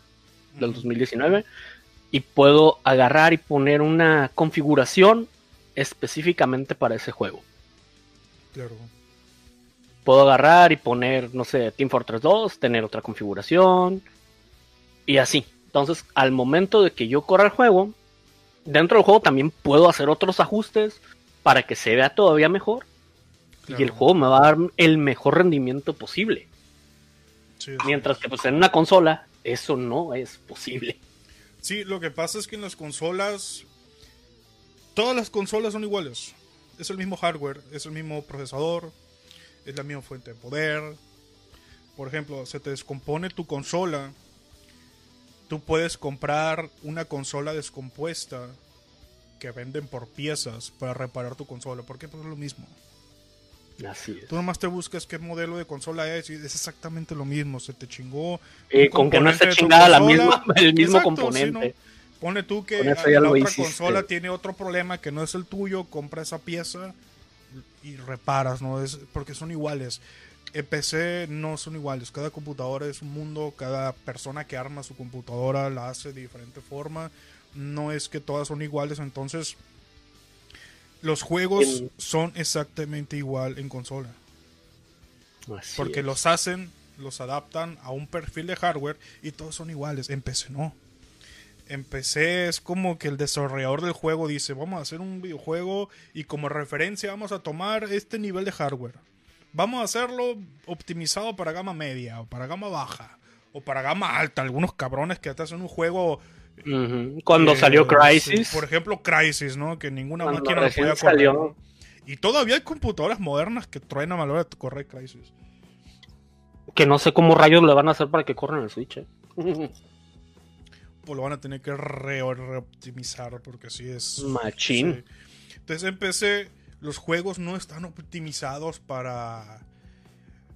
del 2019, y puedo agarrar y poner una configuración específicamente para ese juego Claro. Puedo agarrar y poner, no sé, Team Fortress 2, tener otra configuración y así. Entonces, al momento de que yo corra el juego, dentro del juego también puedo hacer otros ajustes para que se vea todavía mejor y el juego me va a dar el mejor rendimiento posible. Sí. Mientras que pues en una consola eso no es posible. Sí, lo que pasa es que en las consolas. Todas las consolas son iguales. Es el mismo hardware, es el mismo procesador, es la misma fuente de poder. Por ejemplo, se te descompone tu consola. tú puedes comprar una consola descompuesta que venden por piezas para reparar tu consola, porque pues es lo mismo. Así es. Tú nomás te buscas qué modelo de consola es y es exactamente lo mismo. Se te chingó. Eh, con que no esté chingada la misma, el mismo Exacto, componente. ¿no? Pone tú que la otra hiciste. consola tiene otro problema que no es el tuyo, compra esa pieza y reparas, ¿no? Es porque son iguales. En PC no son iguales, cada computadora es un mundo, cada persona que arma su computadora la hace de diferente forma, no es que todas son iguales, entonces los juegos son exactamente igual en consola. Así Porque es. los hacen, los adaptan a un perfil de hardware y todos son iguales. En PC no. En PC es como que el desarrollador del juego dice, vamos a hacer un videojuego y como referencia vamos a tomar este nivel de hardware. Vamos a hacerlo optimizado para gama media o para gama baja o para gama alta. Algunos cabrones que te hacen un juego... Cuando eh, salió sí, Crisis, por ejemplo, Crisis, ¿no? Que ninguna Cuando máquina lo podía correr. salió. ¿no? Y todavía hay computadoras modernas que truenan a la hora de correr Crisis. que no sé cómo rayos le van a hacer para que corran el Switch. eh. pues lo van a tener que re- reoptimizar porque así es. Machín. sí. Entonces en PC los juegos no están optimizados para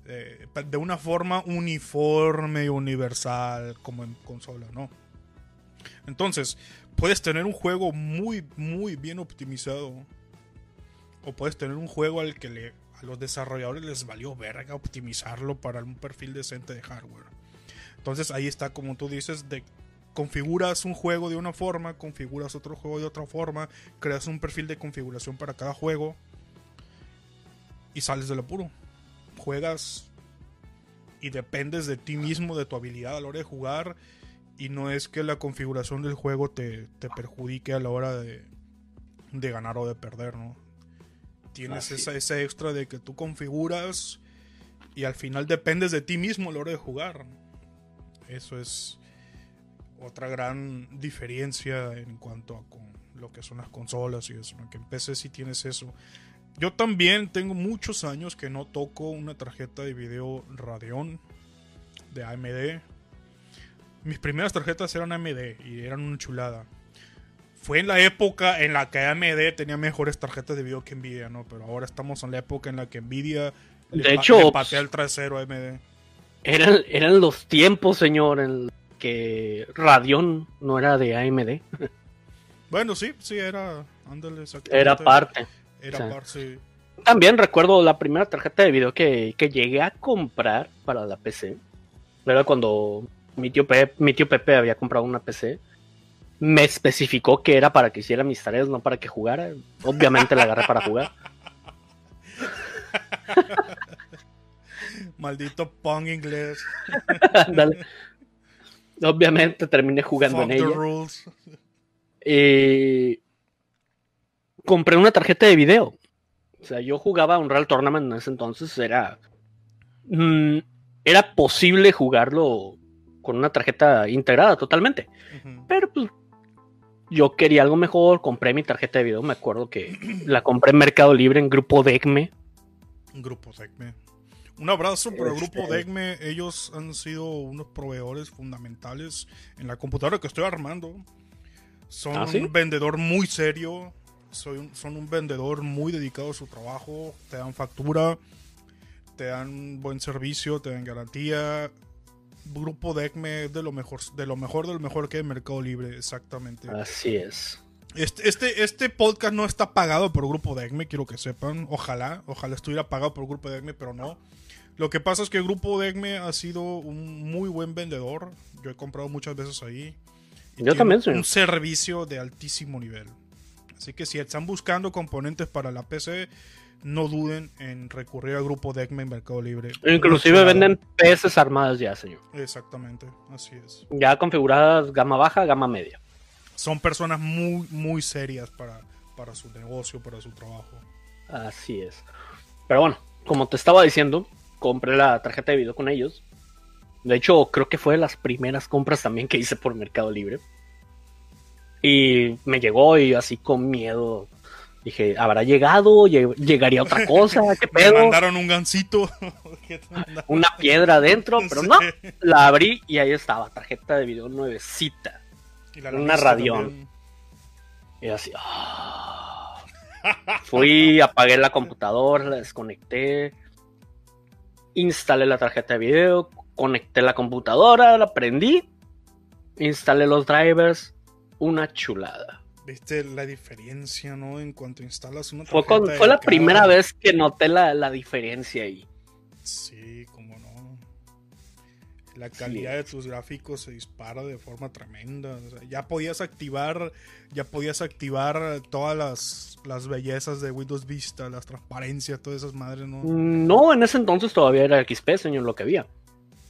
eh, de una forma uniforme y universal como en consola, ¿no? Entonces puedes tener un juego muy muy bien optimizado o puedes tener un juego al que le, a los desarrolladores les valió verga optimizarlo para un perfil decente de hardware. Entonces ahí está, como tú dices, de configuras un juego de una forma, configuras otro juego de otra forma, creas un perfil de configuración para cada juego y sales del apuro. Juegas y dependes de ti mismo, de tu habilidad a la hora de jugar y no es que la configuración del juego te, te perjudique a la hora de, de ganar o de perder, ¿no? Tienes esa, ese extra de que tú configuras y al final dependes de ti mismo a la hora de jugar. Eso es otra gran diferencia en cuanto a con lo que son las consolas y eso, ¿no? que en PC sí tienes eso. Yo también tengo muchos años que no toco una tarjeta de video Radeon de AMD. Mis primeras tarjetas eran AMD y eran una chulada. Fue en la época en la que AMD tenía mejores tarjetas de video que Nvidia, ¿no? Pero ahora estamos en la época en la que Nvidia le, De pa- hecho, le patea el trasero a AMD. Eran, eran los tiempos, señor, en que Radeon no era de AMD, Bueno, sí, sí, era. Ándale, era parte. Era sí. par, sí. También recuerdo la primera tarjeta de video que, que llegué a comprar para la PC. Era cuando mi tío, Pepe, mi tío Pepe había comprado una PC. Me especificó que era para que hiciera mis tareas, no para que jugara. Obviamente la agarré para jugar. Maldito Pong inglés. Ándale. Obviamente terminé jugando Fuck en ella. rules. Eh, compré una tarjeta de video. O sea, yo jugaba un Real Tournament en ese entonces. Era. mm, era posible jugarlo con una tarjeta integrada totalmente. Pero pues. Yo quería algo mejor. Compré mi tarjeta de video. Me acuerdo que la compré en Mercado Libre en Grupo Decme. Grupo Decme. Un abrazo para el Grupo Este- Decme. Ellos han sido unos proveedores fundamentales en la computadora que estoy armando. Son ¿Ah, sí? un vendedor muy serio. Soy un- son un vendedor muy dedicado a su trabajo. Te dan factura. Te dan buen servicio. Te dan garantía. Grupo Decme es de lo mejor, de lo mejor, del mejor que hay en Mercado Libre, exactamente. Así es. Este, este, este podcast no está pagado por Grupo Degme, quiero que sepan. Ojalá, ojalá estuviera pagado por Grupo Degme, pero no. Lo que pasa es que Grupo Degme ha sido un muy buen vendedor. Yo he comprado muchas veces ahí. Y Yo también, señor. Un servicio de altísimo nivel. Así que si están buscando componentes para la PC, no duden en recurrir al Grupo Degme en Mercado Libre. Inclusive venden PCs armadas ya, señor. Exactamente, así es. Ya configuradas gama baja, gama media. Son personas muy, muy serias para, para su negocio, para su trabajo. Así es. Pero bueno, como te estaba diciendo, compré la tarjeta de video con ellos. De hecho, creo que fue de las primeras compras también que hice por Mercado Libre. Y me llegó y así con miedo Dije, ¿habrá llegado? Lle- ¿Llegaría otra cosa? ¿Qué Me pedo? mandaron un gancito. Una piedra adentro, pero no. La abrí y ahí estaba, tarjeta de video nuevecita. Y la Una también. Y así. ah. Fui, apagué la computadora, la desconecté. Instalé la tarjeta de video, conecté la computadora, la prendí. Instalé los drivers. Una chulada. ¿Viste la diferencia, no? En cuanto instalas una Fue, con- tarjeta fue la cada- primera vez que noté la, la diferencia ahí. Sí. La calidad de tus gráficos se dispara de forma tremenda. O sea, ya podías activar, ya podías activar todas las, las bellezas de Windows Vista, las transparencias, todas esas madres, ¿no? No, en ese entonces todavía era XP, señor, lo que había.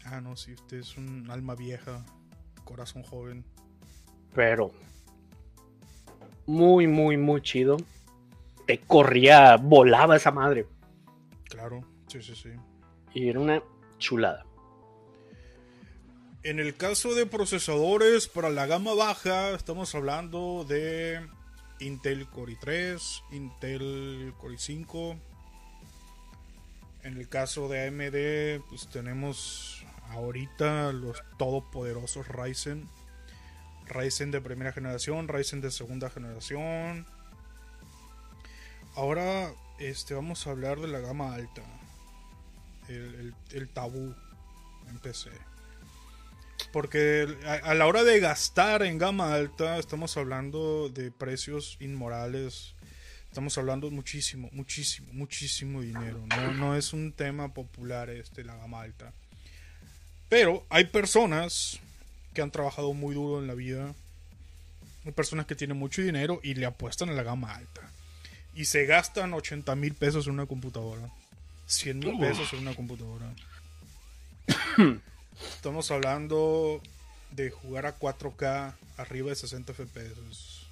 Ah, no, sí, usted es un alma vieja, corazón joven. Pero muy, muy, muy chido. Te corría, volaba esa madre. Claro, sí, sí, sí. Y era una chulada. En el caso de procesadores para la gama baja, estamos hablando de Intel Core i3, Intel Core i5. En el caso de AMD, pues tenemos ahorita los todopoderosos Ryzen. Ryzen de primera generación, Ryzen de segunda generación. Ahora este, vamos a hablar de la gama alta. El, el- tabú en PC. Porque a, a la hora de gastar en gama alta, estamos hablando de precios inmorales. Estamos hablando muchísimo, muchísimo, muchísimo dinero. No, no es un tema popular este, la gama alta. Pero hay personas que han trabajado muy duro en la vida. Hay personas que tienen mucho dinero y le apuestan a la gama alta. Y se gastan 80 mil pesos en una computadora. 100 mil pesos en una computadora. Estamos hablando de jugar a 4K arriba de 60 FPS.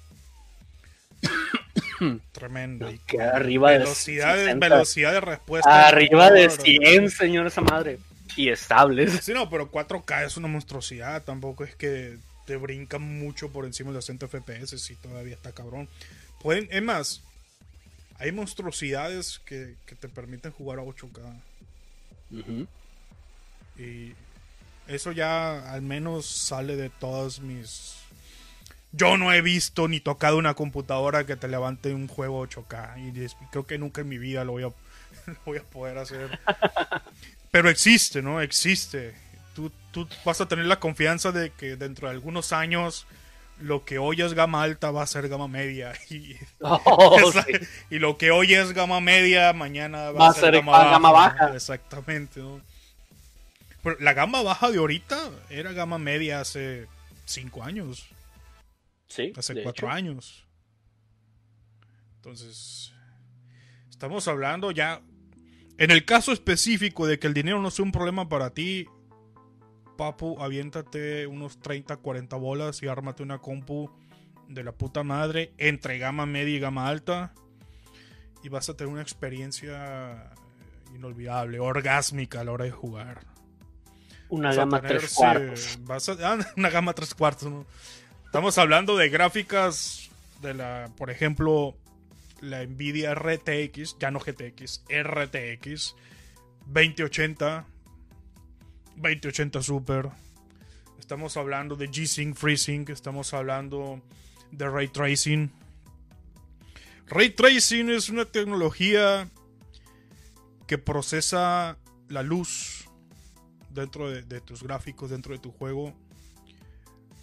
Tremendo. Y Que arriba de velocidad, de 60. velocidad de respuesta. Arriba de mejor. 100, señor, esa madre. Y estables. Sí, no, pero 4K es una monstruosidad. Tampoco es que te brinca mucho por encima de los 60 FPS. Si todavía está cabrón. Pueden, es más, hay monstruosidades que, que te permiten jugar a 8K. Ujú. Y eso ya al menos sale de todas mis... Yo no he visto ni tocado una computadora que te levante un juego 8K. Y creo que nunca en mi vida lo voy a, lo voy a poder hacer. Pero existe, ¿no? Existe. Tú, tú vas a tener la confianza de que dentro de algunos años lo que hoy es gama alta va a ser gama media. Y, Oh, Esa- sí. y lo que hoy es gama media, mañana va, Va a ser, gama, gama baja. baja. Exactamente. ¿no? Pero la gama baja de ahorita era gama media hace 5 años, Sí, hace de 4 hecho. años. Entonces, estamos hablando ya, en el caso específico de que el dinero no sea un problema para ti, papu, aviéntate unos 30, 40 bolas y ármate una compu de la puta madre entre gama media y gama alta y vas a tener una experiencia inolvidable, orgásmica a la hora de jugar. Una Vas gama tener, tres cuartos. vas a- ah, una gama tres cuartos. ¿no? Estamos hablando de gráficas de la, por ejemplo, la Nvidia RTX, ya no GTX, RTX 2080, 2080 Super. Estamos hablando de G-Sync FreeSync, estamos hablando de Ray Tracing. Ray Tracing es una tecnología que procesa la luz dentro de, tus gráficos, dentro de tu juego,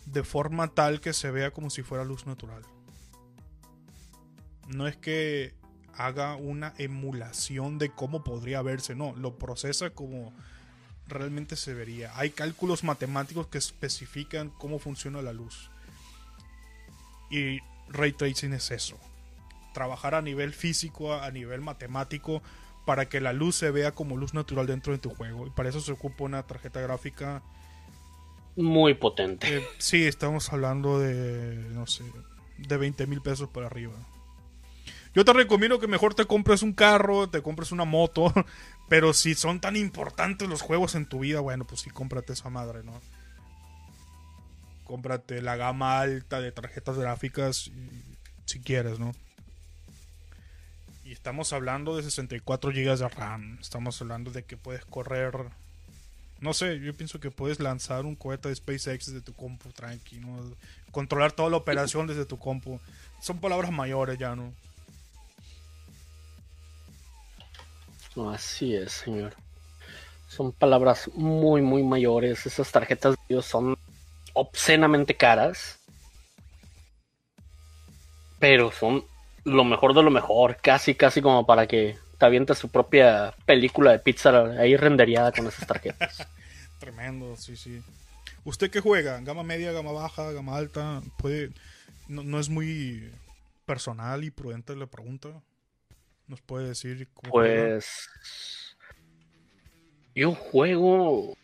de forma tal que se vea como si fuera luz natural. No es que haga una emulación de cómo podría verse, no, lo procesa como realmente se vería. Hay cálculos matemáticos que especifican cómo funciona la luz. Y ray tracing es eso. Trabajar a nivel físico, a nivel matemático, para que la luz se vea como luz natural dentro de tu juego. Y para eso se ocupa una tarjeta gráfica. Muy potente. eh, sí, estamos hablando de, no sé, de 20 mil pesos para arriba. Yo te recomiendo que mejor te compres un carro, te compres una moto, pero si son tan importantes los juegos en tu vida, bueno, pues sí, cómprate esa madre, ¿no? Cómprate la gama alta de tarjetas gráficas si quieres, ¿no? Estamos hablando de 64 GB de RAM. Estamos hablando de que puedes correr. No sé, yo pienso que puedes lanzar un cohete de SpaceX desde tu compu, tranqui, ¿no? Controlar toda la operación desde tu compu. Son palabras mayores ya, ¿no? Así es, señor. Son palabras muy, muy mayores. Esas tarjetas de son obscenamente caras. Pero son lo mejor de lo mejor. Casi, casi como para que te avientes su propia película de pizza ahí renderiada con esas tarjetas. Tremendo, sí, sí. ¿Usted qué juega? ¿Gama media, gama baja, gama alta? ¿Puede... No, no es muy personal y prudente la pregunta. ¿Nos puede decir cómo juega? Pues. Yo juego.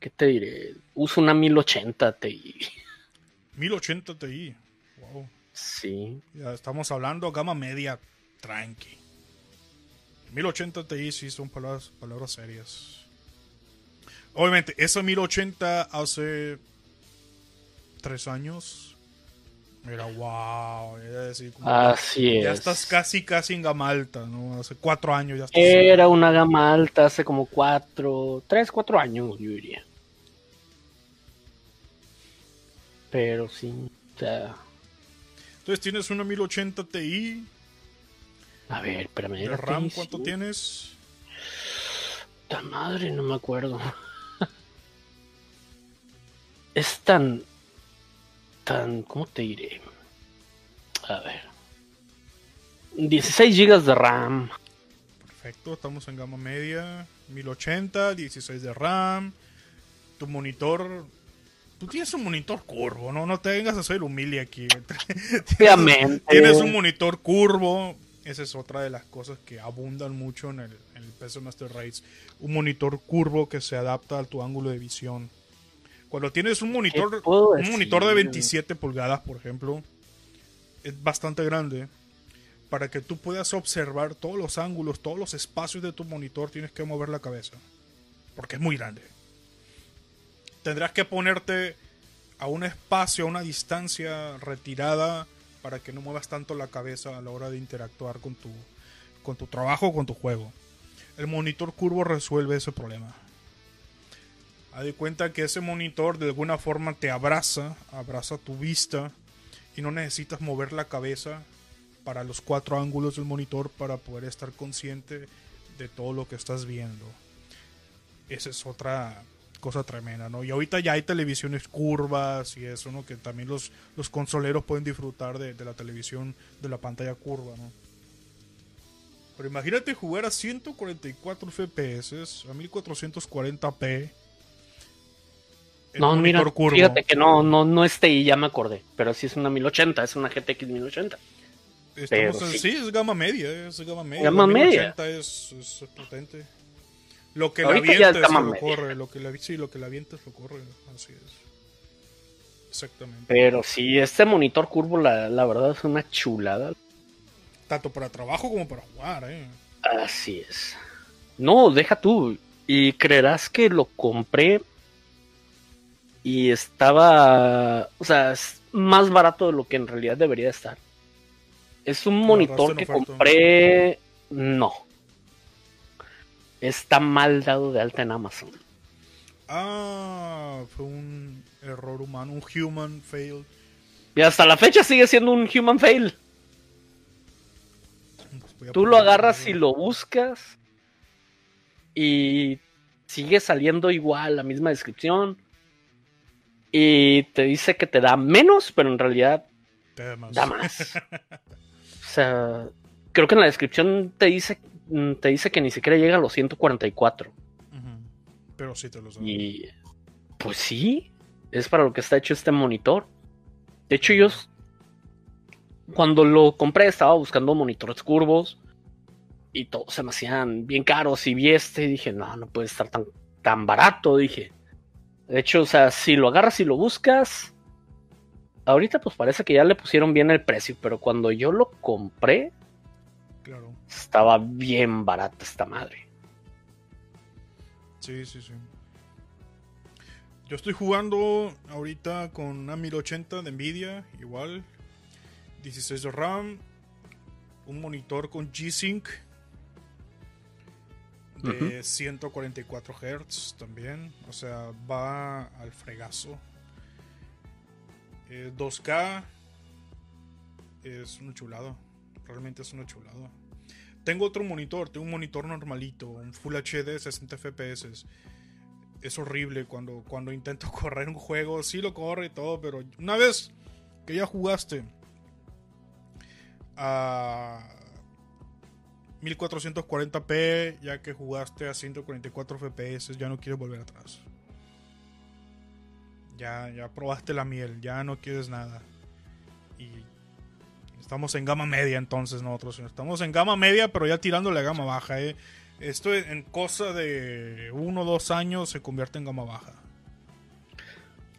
¿Qué te diré? Uso una 1080 Ti. 1080 Ti. Sí. Ya estamos hablando gama media, tranqui. 1080 Ti sí son palabras, palabras serias. Obviamente, esa 1080 hace tres años era wow. Era decir, como Así ya es. estás casi, casi en gama alta, ¿no? Hace cuatro años ya estás. Era una gama alta hace como cuatro, tres, cuatro años, yo diría. Pero sí, o sea, Entonces tienes una 1080 Ti. a ver, espérame. ¿De RAM cuánto tienes? Puta madre, no me acuerdo. Es tan. tan. ¿Cómo te diré? A ver. 16 GB de RAM. Perfecto, estamos en gama media. 1080, 16 de RAM. Tu monitor. Tú tienes un monitor curvo, ¿no? No te vengas a hacer humilde aquí. Obviamente. Tienes un monitor curvo. Esa es otra de las cosas que abundan mucho en el, en el PC Master Race. Un monitor curvo que se adapta a tu ángulo de visión. Cuando tienes un monitor, un monitor de decir? 27 pulgadas, por ejemplo, es bastante grande. Para que tú puedas observar todos los ángulos, todos los espacios de tu monitor, tienes que mover la cabeza. Porque es muy grande. Tendrás que ponerte a un espacio, a una distancia retirada para que no muevas tanto la cabeza a la hora de interactuar con tu, con tu trabajo o con tu juego. El monitor curvo resuelve ese problema. Haz de cuenta que ese monitor de alguna forma te abraza, abraza tu vista y no necesitas mover la cabeza para los cuatro ángulos del monitor para poder estar consciente de todo lo que estás viendo. Esa es otra cosa tremenda, ¿no? Y ahorita ya hay televisiones curvas y eso, ¿no? Que también los, los consoleros pueden disfrutar de, de la televisión de la pantalla curva, ¿no? Pero imagínate jugar a 144 FPS, a 1440p. en No, mira, curvo. fíjate que no, no, no es TI, ya me acordé. Pero sí es una 1080, es una GTX 1080. Estamos Pero en- sí. sí. es gama media, es gama media. Gama media. 1080 Es, es potente. Lo que Ahorita la ya es vientes gama lo media. corre, lo que la, sí, lo que la lo corre, así es. Exactamente. Pero sí, este monitor curvo, la, la verdad es una chulada. Tanto para trabajo como para jugar, eh. Así es. No, deja tú. Y creerás que lo compré y estaba, o sea, es más barato de lo que en realidad debería estar. Es un monitor que compré, no. Está mal dado de alta en Amazon. Ah, fue un error humano, un human fail. Y hasta la fecha sigue siendo un human fail. Pues Tú lo agarras y lo buscas y sigue saliendo igual la misma descripción y te dice que te da menos, pero en realidad Te da más. da más. o sea, creo que en la descripción te dice te dice que ni siquiera llega a los 144 Ujú. Pero sí te lo sabes. y pues sí, es para lo que está hecho este monitor. De hecho, yo cuando lo compré estaba buscando monitores curvos y todos se me hacían bien caros y vi este y dije, no, no puede estar tan, tan barato, dije. De hecho, o sea, si lo agarras y lo buscas, ahorita pues parece que ya le pusieron bien el precio, pero cuando yo lo compré. Estaba bien barata esta madre. Sí, sí, sí. Yo estoy jugando ahorita con una 1080 de Nvidia, igual. 16 de RAM. un monitor con G-Sync de 144 Hz también. O sea, va al fregazo. 2K es un chulado. Realmente es una chulada. Tengo otro monitor, tengo un monitor normalito, un Full HD 60 FPS. Es horrible cuando, cuando intento correr un juego. Sí lo corre y todo, pero una vez que ya jugaste a 1440p, ya que jugaste a 144 FPS, ya no quieres volver atrás. Ya, ya probaste la miel, ya no quieres nada. Estamos en gama media entonces nosotros. Estamos en gama media, pero ya tirando la gama baja. ¿eh? Esto en cosa de uno o dos años se convierte en gama baja.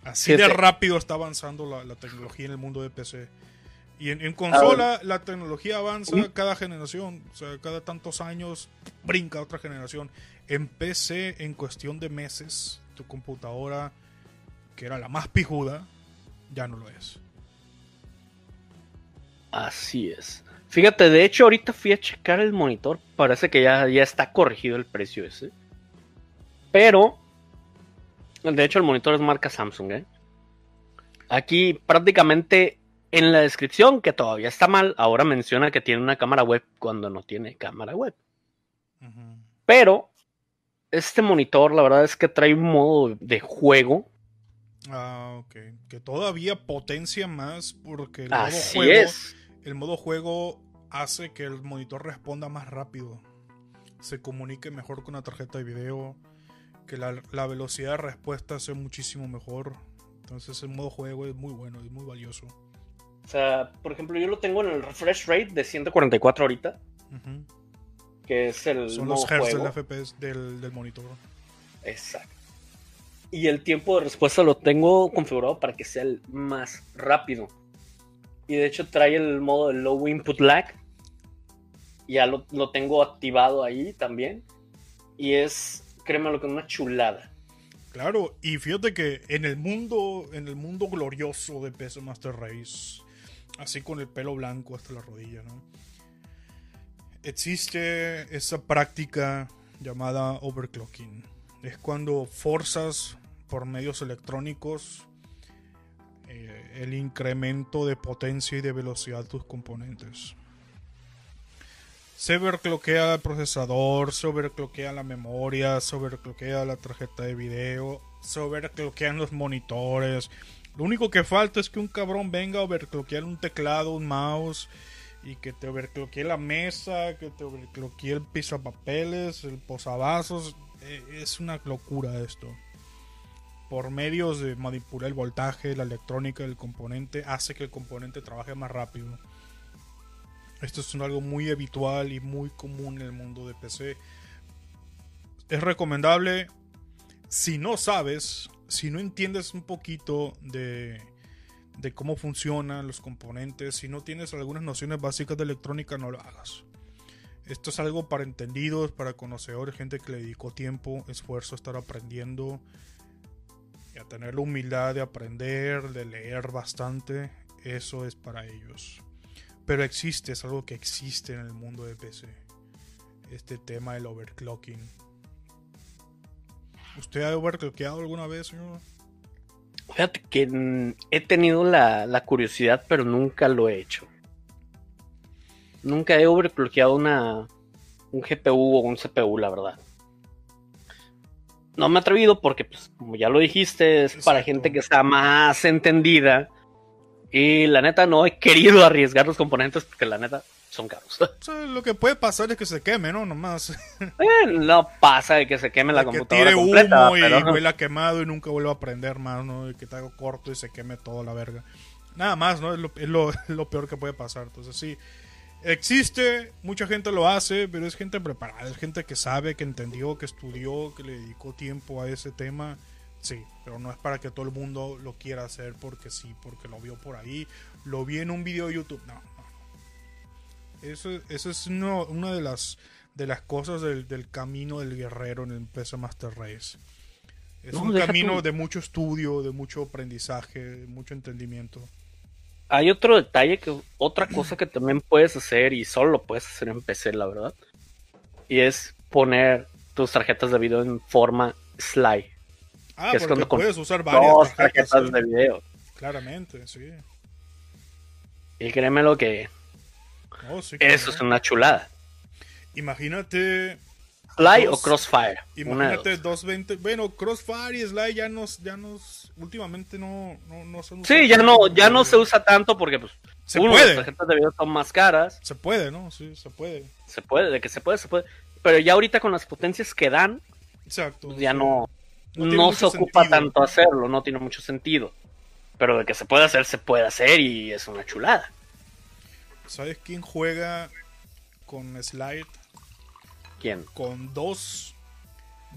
Así de rápido está avanzando la, la tecnología en el mundo de PC. Y en, consola la tecnología avanza cada generación, o sea, cada tantos años brinca otra generación. En PC, en cuestión de meses, tu computadora, que era la más pijuda, ya no lo es. Así es. Fíjate, de hecho, ahorita fui a checar el monitor. Parece que ya, ya está corregido el precio ese. Pero, de hecho, el monitor es marca Samsung, ¿eh? Aquí prácticamente en la descripción, que todavía está mal, ahora menciona que tiene una cámara web cuando no tiene cámara web. Pero este monitor, la verdad es que trae un modo de juego. Ah, ok. Que todavía potencia más porque el modo juego, el modo juego hace que el monitor responda más rápido. Se comunique mejor con la tarjeta de video. Que la, la velocidad de respuesta sea muchísimo mejor. Entonces el modo juego es muy bueno, es muy valioso. O sea, por ejemplo, yo lo tengo en el refresh rate de 144 ahorita. Que es el. Son los hertz del FPS del, monitor. Exacto. Y el tiempo de respuesta lo tengo configurado para que sea el más rápido. Y de hecho trae el modo de low input lag. Ya lo, lo tengo activado ahí también. Y es, créeme lo que una chulada. Claro, y fíjate que en el mundo, en el mundo glorioso de PC Master Race, así con el pelo blanco hasta la rodilla, ¿no? Existe esa práctica llamada overclocking. Es cuando forzas por medios electrónicos eh, el incremento de potencia y de velocidad de tus componentes. Se overcloquea el procesador, se overcloquea la memoria, se overcloquea la tarjeta de video, se overcloquean los monitores, lo único que falta es que un cabrón venga a overcloquear un teclado, un mouse y que te overcloquee la mesa, que te overcloquee el pisapapeles, el posavasos. E, es una locura esto. Por medios de manipular el voltaje, la electrónica del componente, hace que el componente trabaje más rápido. Esto es algo muy habitual y muy común en el mundo de PC. Es recomendable, si no sabes, si no entiendes un poquito de, cómo funcionan los componentes, si no tienes algunas nociones básicas de electrónica, no lo hagas. Esto es algo para entendidos, para conocedores, gente que le dedicó tiempo, esfuerzo a estar aprendiendo a tener la humildad de aprender, de leer bastante. Eso es para ellos. Pero existe, es algo que existe en el mundo de PC. Este tema del overclocking ¿Usted ha overclockeado alguna vez, señor? Fíjate que he tenido la, curiosidad, pero nunca lo he hecho. Nunca he overclockeado una, un GPU o un CPU, la verdad. No me he atrevido porque, pues, como ya lo dijiste, es para gente que está más entendida. Y la neta no he querido arriesgar los componentes porque la neta son caros. lo que puede pasar es que se queme, ¿no? Nomás. Eh, no pasa de que se queme la computadora. Que tire humo y pero... huela quemado y nunca vuelva a prender más, ¿no? Y que te haga corto y se queme toda la verga. Nada más, ¿no? Es lo, es lo, peor que puede pasar. Entonces, sí. Existe, mucha gente lo hace, pero es gente preparada, es gente que sabe, que entendió, que estudió, que le dedicó tiempo a ese tema. Sí, pero no es para que todo el mundo lo quiera hacer porque sí, porque lo vio por ahí, lo vi en un video de YouTube. No, eso, eso es una de las, de las cosas del, camino del guerrero en el PC Master Race. Es un camino de mucho estudio, de mucho aprendizaje, de mucho entendimiento. Hay otro detalle que otra cosa que también puedes hacer y solo lo puedes hacer en PC, la verdad. Y es poner tus tarjetas de video en forma slide. Ah, que es cuando puedes usar varias Dos tarjetas. de video. Claramente, sí. Y créeme lo que sí, eso claro. es una chulada. Imagínate, Slide Dos- o Crossfire. imagínate dos. 220. Bueno, Crossfire y Slide ya nos, ya nos, últimamente no, no, no son Sí, usados ya no, ya no se usa tanto porque pues Se uno, puede. las tarjetas de video son más caras. Se puede, ¿no? Sí, se puede. Se puede, de que se puede, se puede. Pero ya ahorita con las potencias que dan, Exacto. pues ya sí. no, No se ocupa sentido. tanto hacerlo, no tiene mucho sentido. Pero de que se puede hacer, se puede hacer y es una chulada. ¿Sabes quién juega con Slide? ¿Quién? Con dos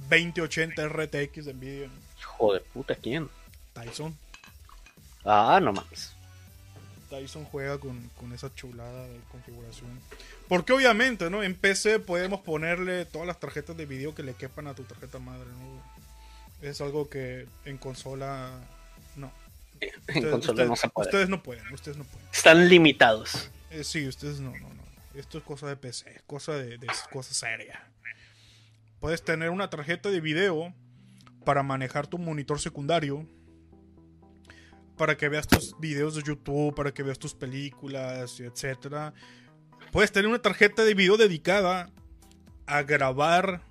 2080 RTX de Nvidia. Hijo de puta, ¿quién? Tyson. Ah, no mames. Tyson juega con, con esa chulada de configuración. Porque obviamente, ¿no? En PC podemos ponerle todas las tarjetas de video que le quepan a tu tarjeta madre, ¿no? Es algo que en consola no. En Ustedes- consola ustedes- no se puede. Ustedes no pueden, ustedes no pueden. Están limitados. Eh, sí, ustedes no, no, no. Esto es cosa de PC, es cosa de, de cosa seria. Puedes tener una tarjeta de video para manejar tu monitor secundario, para que veas tus videos de YouTube, para que veas tus películas, etcétera. Puedes tener una tarjeta de video dedicada a grabar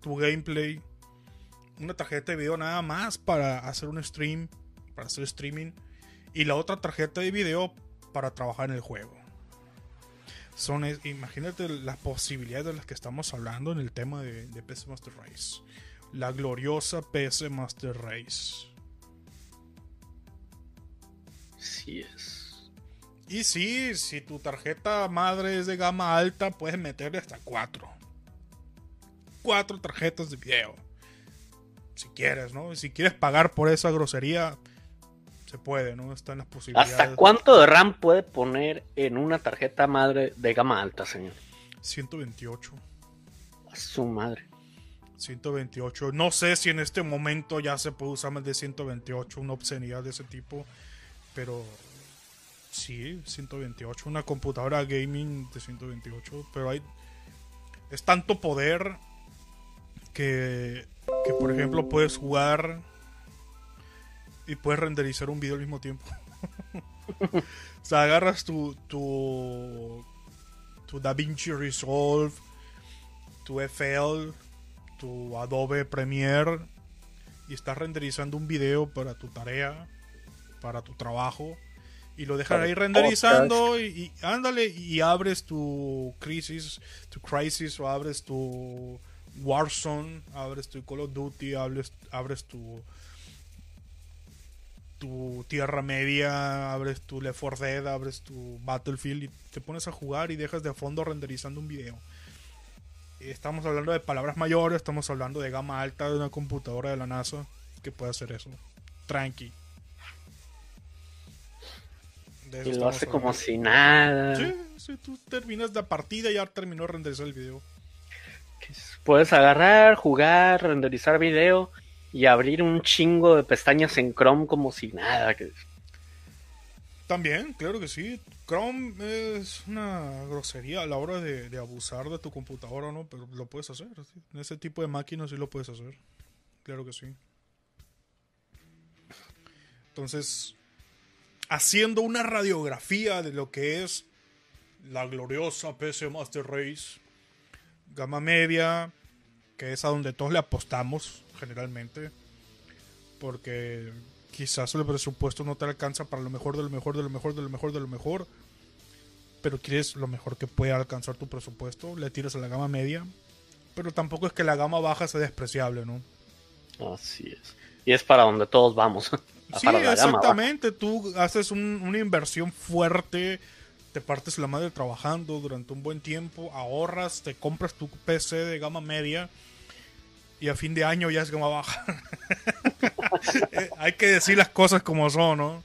tu gameplay, una tarjeta de video nada más para hacer un stream, para hacer streaming, y la otra tarjeta de video para trabajar en el juego. Son, imagínate las posibilidades de las que estamos hablando en el tema de, de PC Master Race. La gloriosa PC Master Race. Sí es. Y sí, si tu tarjeta madre es de gama alta, puedes meterle hasta cuatro. Cuatro tarjetas de video. Si quieres, ¿no? Si quieres pagar por esa grosería, se puede, ¿no? Están las posibilidades. ¿Hasta cuánto de RAM puede poner en una tarjeta madre de gama alta, señor? 128. A su madre. 128. No sé si en este momento ya se puede usar más de 128, una obscenidad de ese tipo. Pero sí, 128. Una computadora gaming de 128. Pero hay. Es tanto poder que. Que por ejemplo puedes jugar. Y puedes renderizar un video al mismo tiempo. o sea, agarras tu. Tu. Tu DaVinci Resolve. Tu FL tu Adobe Premiere y estás renderizando un video para tu tarea, para tu trabajo y lo dejas ahí renderizando y, y ándale y abres tu Crisis, tu Crisis o abres tu Warzone, abres tu Call of Duty, abres, abres tu tu Tierra Media, abres tu Left 4 Dead, abres tu Battlefield y te pones a jugar y dejas de fondo renderizando un video estamos hablando de palabras mayores, estamos hablando de gama alta de una computadora de la NASA que puede hacer eso. Tranqui. De Y lo hace como si nada. Sí, sí, tú terminas la partida y ya terminó de renderizar el video. Puedes agarrar, jugar, renderizar video y abrir un chingo de pestañas en Chrome como si nada. También, claro que sí. Chrome es una grosería a la hora de, de abusar de tu computadora, ¿no? Pero lo puedes hacer. sí. En ese tipo de máquinas sí lo puedes hacer. Claro que sí. Entonces, haciendo una radiografía de lo que es la gloriosa PC Master Race, gama media, que es a donde todos le apostamos generalmente, porque quizás el presupuesto no te alcanza para lo mejor de lo mejor de lo mejor de lo mejor de lo mejor, pero quieres lo mejor que pueda alcanzar tu presupuesto, le tiras a la gama media, pero tampoco es que la gama baja sea despreciable, ¿no? Así es. Y es para donde todos vamos. Sí, exactamente. Tú haces un- una inversión fuerte, te partes la madre trabajando durante un buen tiempo, ahorras, te compras tu PC de gama media y a fin de año ya es gama baja. Eh, Hay que decir las cosas como son, ¿no?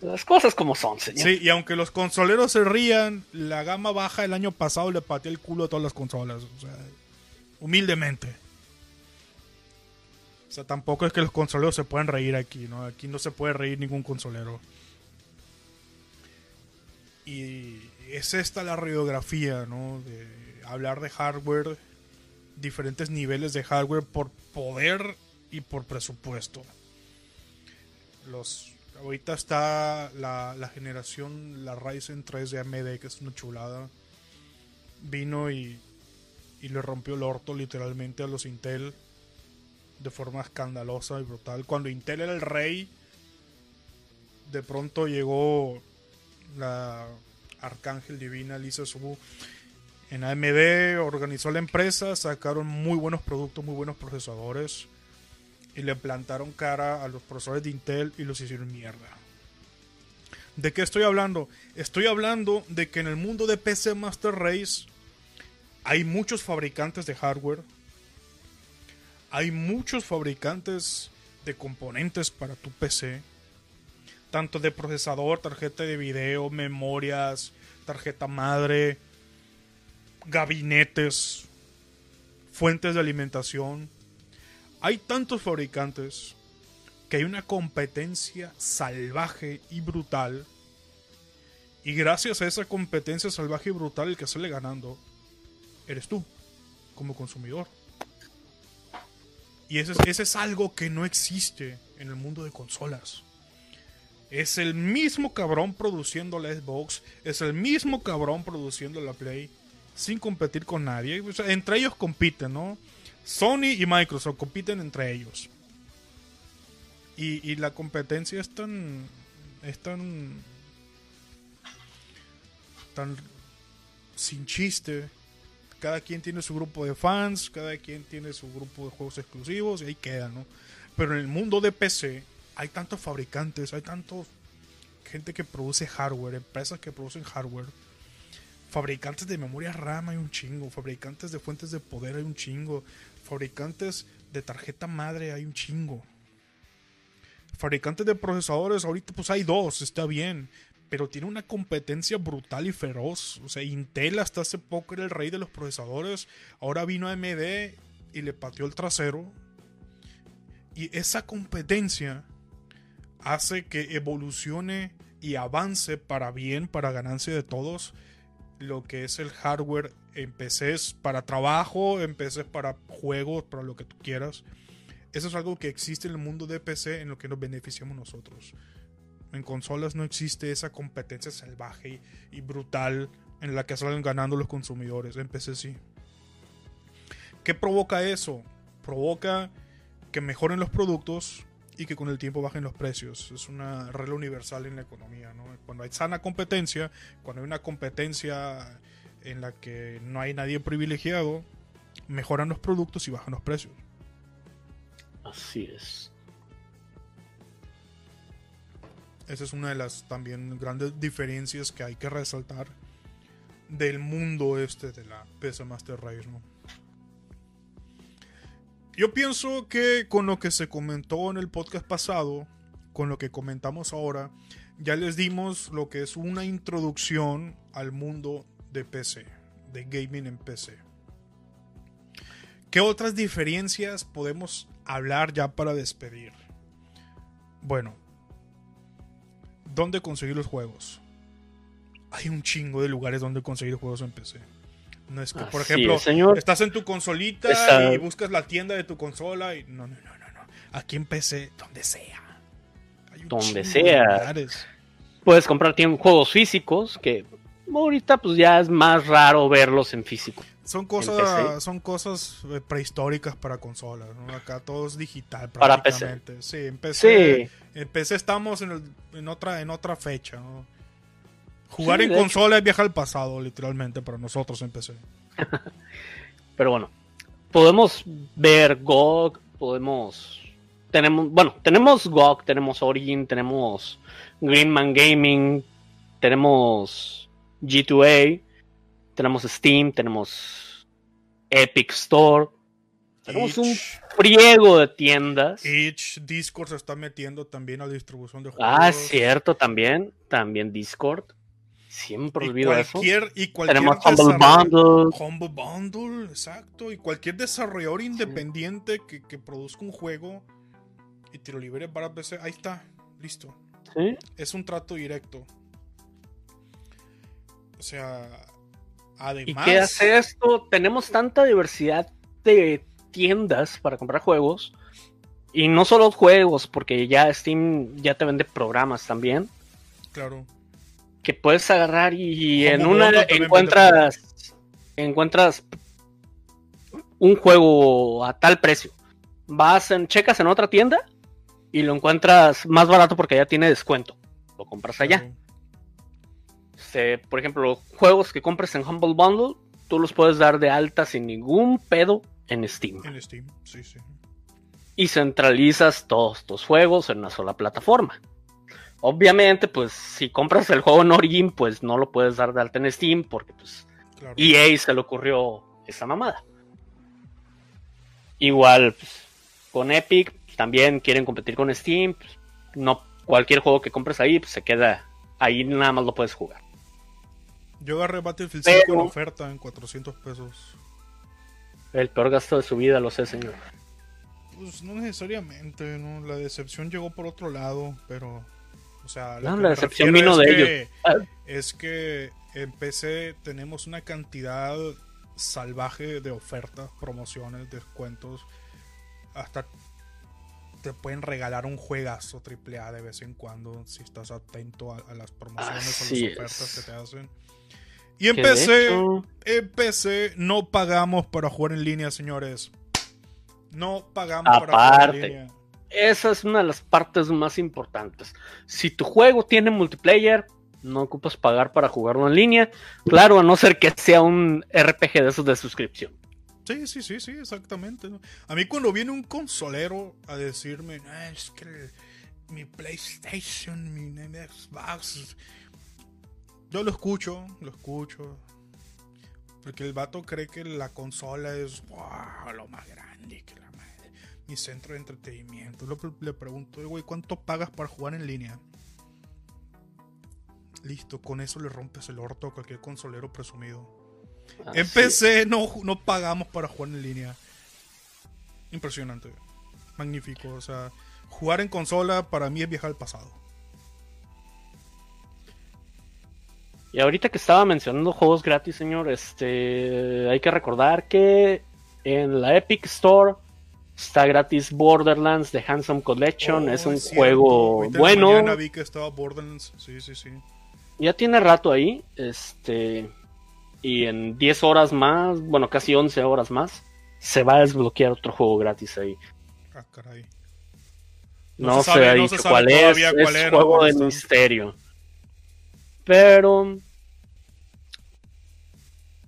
Las cosas como son, señor. Sí, y aunque los consoleros se rían, la gama baja el año pasado le pateó el culo a todas las consolas. O sea, humildemente. Sea, tampoco es que los consoleros se puedan reír aquí, ¿no? Aquí no se puede reír ningún consolero. Y es esta la radiografía, ¿no? De hablar de hardware, diferentes niveles de hardware por poder y por presupuesto. Los, ahorita está la, la generación, la Ryzen 3 de AMD, que es una chulada. Vino y, y le rompió el orto literalmente a los Intel de forma escandalosa y brutal. Cuando Intel era el rey, de pronto llegó la Arcángel Divina Lisa Subu en AMD, organizó la empresa, sacaron muy buenos productos, muy buenos procesadores y le plantaron cara a los procesadores de Intel y los hicieron mierda. ¿De qué estoy hablando? Estoy hablando de que en el mundo de PC Master Race hay muchos fabricantes de hardware, hay muchos fabricantes de componentes para tu PC, tanto de procesador, tarjeta de video, memorias, tarjeta madre, gabinetes, fuentes de alimentación. Hay tantos fabricantes que hay una competencia salvaje y brutal. Y gracias a esa competencia salvaje y brutal, el que sale ganando eres tú, como consumidor. Y ese, ese es algo que no existe en el mundo de consolas. Es el mismo cabrón produciendo la Xbox, es el mismo cabrón produciendo la Play, sin competir con nadie. Entre ellos compiten, ¿no? Sony y Microsoft compiten entre ellos. Y, y la competencia es tan. es tan. tan. sin chiste. Cada quien tiene su grupo de fans, cada quien tiene su grupo de juegos exclusivos y ahí queda, ¿no? Pero en el mundo de PC hay tantos fabricantes, hay tantos gente que produce hardware, empresas que producen hardware, fabricantes de memoria RAM hay un chingo, fabricantes de fuentes de poder hay un chingo, fabricantes de tarjeta madre hay un chingo. Fabricantes de procesadores, ahorita pues hay dos, está bien, pero tiene una competencia brutal y feroz. O sea, Intel hasta hace poco era el rey de los procesadores, ahora vino AMD y le pateó el trasero. Y esa competencia hace que evolucione y avance para bien, para ganancia de todos, lo que es el hardware en PCs para trabajo, en PCs para juegos, para lo que tú quieras. Eso es algo que existe en el mundo de PC en lo que nos beneficiamos nosotros. En consolas no existe esa competencia salvaje y, brutal en la que salen ganando los consumidores. En PC sí. ¿Qué provoca eso? Provoca que mejoren los productos y que con el tiempo bajen los precios. Es una regla universal en la economía. ¿no? Cuando hay sana competencia, cuando hay una competencia en la que no hay nadie privilegiado, mejoran los productos y bajan los precios. Así es. Esa es una de las también grandes diferencias que hay que resaltar del mundo este de la PC Master Race, ¿no? Yo pienso que con lo que se comentó en el podcast pasado, con lo que comentamos ahora, ya les dimos lo que es una introducción al mundo de PC, de gaming en PC. ¿Qué otras diferencias podemos hablar ya para despedir? Bueno, ¿dónde conseguir los juegos? Hay un chingo de lugares donde conseguir juegos en PC. No es que, por ejemplo, es, señor. estás en tu consolita Está- y buscas la tienda de tu consola y no, no, no, no, no. Aquí en PC, donde sea. Hay un Donde de sea. Puedes comprar juegos físicos que ahorita pues ya es más raro verlos en físico. Son cosas, son cosas eh, prehistóricas para consolas, ¿no? Acá todo es digital Para PC. Sí, en PC, Sí, en PC estamos en, el- en otra, en otra fecha, ¿no? Jugar Sí, en de hecho. consola es viajar al pasado, literalmente, para nosotros en PC. pero bueno. Podemos ver GOG, podemos... Tenemos, bueno, tenemos GOG, tenemos Origin, tenemos Greenman Gaming, tenemos G2A, tenemos Steam, tenemos Epic Store, tenemos un friego de tiendas. Itch, Discord se está metiendo también a la distribución de juegos. Ah, cierto, también, también Discord. Siempre Y olvido eso. y cualquier Tenemos Humble Bundle. Humble Bundle, exacto. Y cualquier desarrollador independiente que, que produzca un juego y te lo libere para PC, ahí está, listo. ¿sí? Es un trato directo. sea, ¿Y qué hace esto? Tenemos tanta diversidad de tiendas para comprar juegos. Y no solo juegos, porque ya Steam ya te vende programas también. Claro. Que puedes agarrar y en una encuentras encuentras un juego a tal precio. Vas en checas en otra tienda y lo encuentras más barato porque ya tiene descuento. Lo compras allá. claro. Este, por ejemplo, juegos que compres en Humble Bundle, tú los puedes dar de alta sin ningún pedo en Steam. En Steam, sí, sí. Y centralizas todos tus juegos en una sola plataforma. Obviamente, pues si compras el juego en Origin, pues no lo puedes dar de alta en Steam porque pues Claro. EA se le ocurrió esa mamada. Igual pues, con Epic también quieren competir con Steam. pues, no cualquier juego que compres ahí pues, se queda ahí nada más lo puedes jugar. Yo agarré Battlefield Pero- 5 en oferta en 400 pesos. El peor gasto de su vida, lo sé, señor. Pues no necesariamente, ¿no? La decepción llegó por otro lado, pero. O sea, No, la decepción vino de que- ellos. Ah. Es que en PC tenemos una cantidad salvaje de ofertas, promociones, descuentos. Hasta te pueden regalar un juegazo AAA de vez en cuando si estás atento a, a las promociones Así o las ofertas es. que te hacen. Y en PC, hecho, en PC no pagamos para jugar en línea, señores. No pagamos para jugar Aparte. en línea. esa es una de las partes más importantes. Si tu juego tiene multiplayer, no ocupas pagar para jugarlo en línea. Claro, a no ser que sea un RPG de esos de suscripción. Sí, sí, sí, sí, exactamente. A mí cuando viene un consolero a decirme, "Ah, es que el- mi PlayStation, mi Xbox, yo lo escucho, lo escucho. Porque el vato cree que la consola es wow, lo más grande que la madre. Mi centro de entretenimiento. Lo- le pregunto, güey, ¿cuánto pagas para jugar en línea? Listo, con eso le rompes el orto a cualquier consolero presumido. En Así PC no, no pagamos para jugar en línea. Impresionante. Magnífico. O sea, jugar en consola para mí es viajar al pasado. Y ahorita que estaba mencionando juegos gratis, señor, este hay que recordar que en la Epic Store está gratis Borderlands The Handsome Collection. Oh, es un cierto. juego Ahorita bueno. mañana vi que estaba Borderlands. Sí, sí, sí. Ya tiene rato ahí. Este. Y en 10 horas más, bueno, casi 11 horas más, se va a desbloquear otro juego gratis ahí. Ah, caray. No, se se, sabe- ha no se cuál es. todavía Es cuál era, juego cuál de misterio. Pero.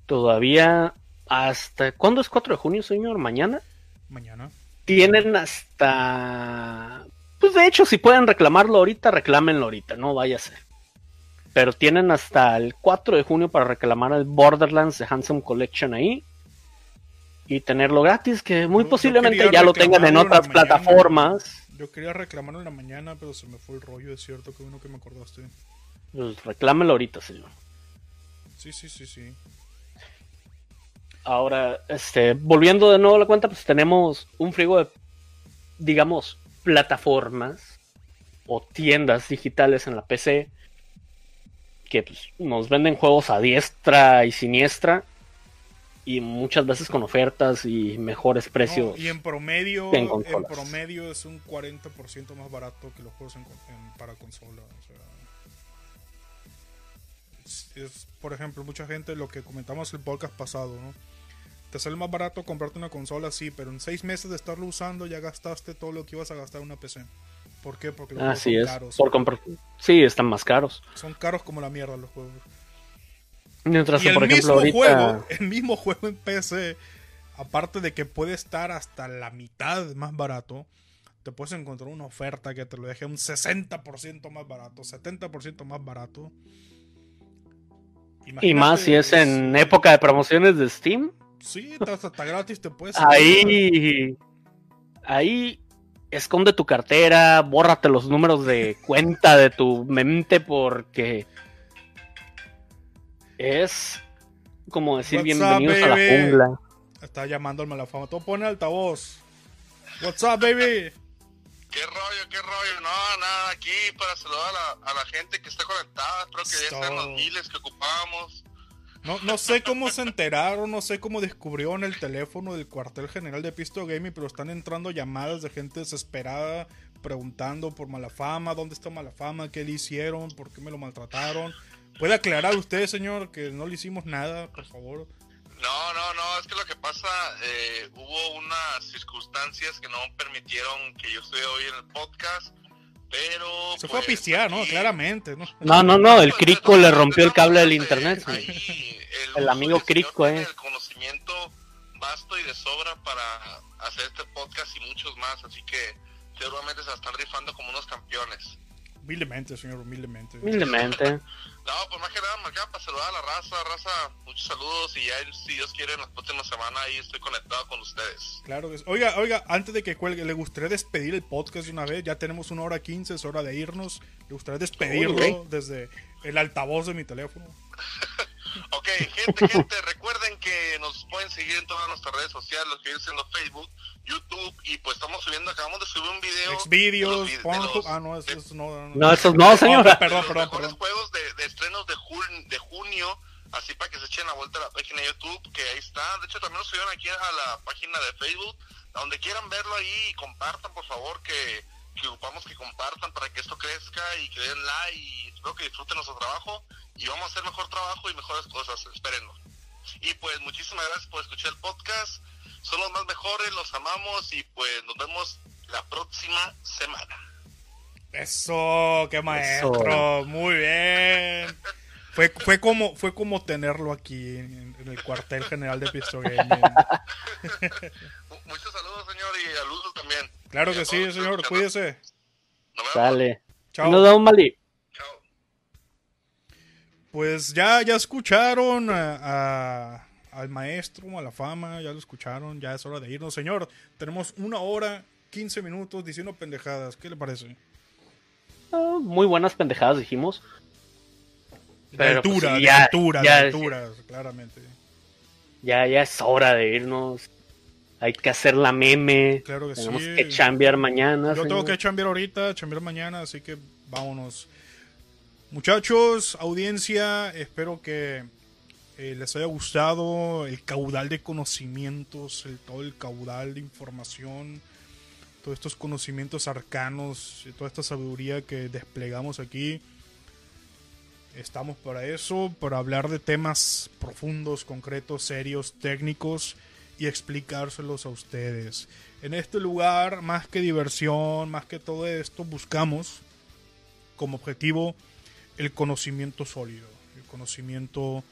Todavía. ¿Hasta cuándo es 4 de junio, señor? ¿Mañana? Mañana. Tienen hasta. Pues de hecho, si pueden reclamarlo ahorita, reclámenlo ahorita, no vaya a ser. Pero tienen hasta el 4 de junio para reclamar el Borderlands de Handsome Collection ahí. Y tenerlo gratis, que muy Yo- posiblemente ya lo tengan en otras plataformas. Yo quería reclamarlo en la mañana, pero se me fue el rollo. Es cierto que uno que me acordaste. Pues reclámenlo ahorita, señor. Sí, sí, sí, sí. Ahora, este, volviendo de nuevo a la cuenta, pues tenemos un frigo de, digamos, plataformas o tiendas digitales en la PC que pues, nos venden juegos a diestra y siniestra y muchas veces con ofertas y mejores No, precios. y en promedio, en en, promedio es un 40% más barato que los juegos en en- para consola. O sea, es, es, por ejemplo, mucha gente, lo que comentamos el podcast pasado, ¿no? Te sale más barato comprarte una consola, sí, pero en seis meses de estarlo usando ya gastaste todo lo que ibas a gastar en una PC. ¿Por qué? Porque los juegos son es. caros. Por comprar. Sí, están más caros. Son caros como la mierda los juegos. Mientras Y que, el por ejemplo, mismo ahorita. juego, el mismo juego en PC, aparte de que puede estar hasta la mitad más barato, te puedes encontrar una oferta que te lo deje un 60% más barato, 70% más barato. Y más si es en época de promociones de Steam. Sí, está, está gratis, te puedes. Ahí. Ahí. Esconde tu cartera, bórrate los números de cuenta de tu mente porque es como decir What's up, bienvenidos a la baby? jungla. Está llamando al malafama. Todo pone altavoz. What's up, baby? ¿Qué rollo, qué rollo? No, nada, aquí para saludar a la, a la gente que está conectada. Espero que ya sean los miles que ocupamos. No, no sé cómo se enteraron, no sé cómo descubrieron el teléfono del cuartel general de Pisto Gaming, pero están entrando llamadas de gente desesperada preguntando por Malafama, dónde está Malafama, qué le hicieron, por qué me lo maltrataron. ¿Puede aclarar usted, señor, que no le hicimos nada, por favor? No, no, no, es que lo que pasa, eh, hubo unas circunstancias que no permitieron que yo esté hoy en el podcast, pero... Se fue a pues, pistear, ¿no? aquí- Claramente, ¿no? No, no, no, el Pues, Crico de le rompió el cable del internet. sí. ahí el El amigo Crico, eh. El conocimiento vasto y de sobra para hacer este podcast y muchos más, así que seguramente se la están rifando como unos campeones. Humildemente, señor, humildemente. Humildemente. No, pues más que nada, marcaba para saludar a la raza, raza, muchos saludos y ya, si Dios quiere, en la próxima semana ahí estoy conectado con ustedes. Claro que sí. Oiga, oiga, antes de que cuelgue, ¿le gustaría despedir el podcast de una vez? Ya tenemos una hora quince, es hora de irnos. ¿Le gustaría despedirlo Ok. desde el altavoz de mi teléfono? Ok, gente, gente, recuerden que nos pueden seguir en todas nuestras redes sociales, los que dicen los Facebook, YouTube, y pues estamos subiendo, acabamos de subir un video. Xvideos, Ah, no, eso, eso no. No, esos no, señora. Perdón, de perdón, los mejores perdón. juegos de, de estrenos de, jun- de junio, así para que se echen la vuelta a la página de YouTube, que ahí está. De hecho, también lo subieron aquí a la página de Facebook, donde quieran verlo ahí y compartan, por favor, que, que ocupamos que compartan para que esto crezca y que den like y espero que disfruten nuestro trabajo y vamos a hacer mejor trabajo y mejores cosas, espérenlo. Y pues muchísimas gracias por escuchar el podcast. Son los más mejores, los amamos y pues nos vemos la próxima semana. Eso, qué maestro, muy bien. Fue, fue como fue como tenerlo aquí en, en el cuartel general de Pisto Gaming. Mu- Muchos saludos, señor, y a Luz también. Claro que sí, señor, cuídese. Sale. Chao. Nos vemos, Mali. Chao. Pues ya, ya escucharon a, a- al maestro, a la fama, ya lo escucharon, ya es hora de irnos. Señor, tenemos una hora, 15 minutos diciendo pendejadas. ¿Qué le parece? Ah, muy buenas pendejadas dijimos. De Pero, pues, altura, sí, de ya- altura, ya- de alturas, claramente. Ya, ya es hora de irnos. Hay que hacer la meme. Claro que Tenemos sí. que chambear mañana. Yo tengo que chambear ahorita, chambear mañana, así que vámonos. Muchachos, audiencia, espero que eh, les haya gustado el caudal de conocimientos, el, todo el caudal de información, todos estos conocimientos arcanos, toda esta sabiduría que desplegamos aquí. Estamos para eso, para hablar de temas profundos, concretos, serios, técnicos y explicárselos a ustedes. En este lugar, más que diversión, más que todo esto, buscamos como objetivo el conocimiento sólido, el conocimiento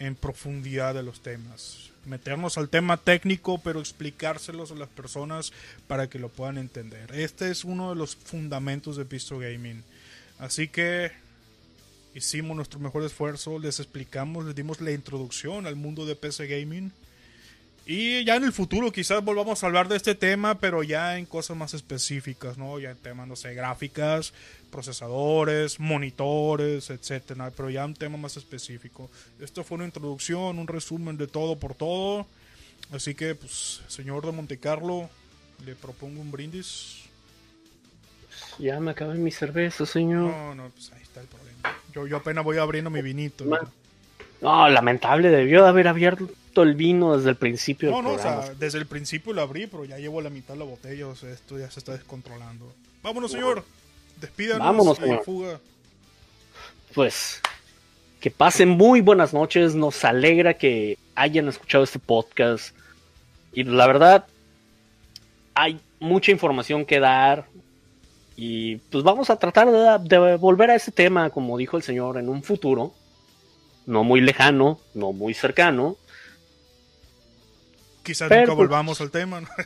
en profundidad de los temas. Meternos al tema técnico, pero explicárselos a las personas para que lo puedan entender. Este es uno de los fundamentos de Pisto Gaming. Así que hicimos nuestro mejor esfuerzo, les explicamos, les dimos la introducción al mundo de PC Gaming. Y ya en el futuro quizás volvamos a hablar de este tema, pero ya en cosas más específicas, ¿no? Ya en temas, no sé, gráficas, procesadores, monitores, etcétera, pero ya un tema más específico. Esto fue una introducción, un resumen de todo por todo. Así que, pues, señor de Montecarlo, le propongo un brindis. Ya me acabé mi cerveza, señor. No, no, pues ahí está el problema. Yo, yo apenas voy abriendo mi vinito. No, lamentable, debió de haber abierto el vino desde el principio No, del no, o sea, desde el principio lo abrí, pero ya llevo la mitad de la botella, o sea, esto ya se está descontrolando. Vámonos, señor. Despídanos Vámonos, señor. fuga. Pues que pasen muy buenas noches. Nos alegra que hayan escuchado este podcast. Y la verdad, hay mucha información que dar. Y pues vamos a tratar de, de volver a ese tema, como dijo el señor, en un futuro. No muy lejano, no muy cercano. Quizás Pero, nunca pues- volvamos al tema. ¿no?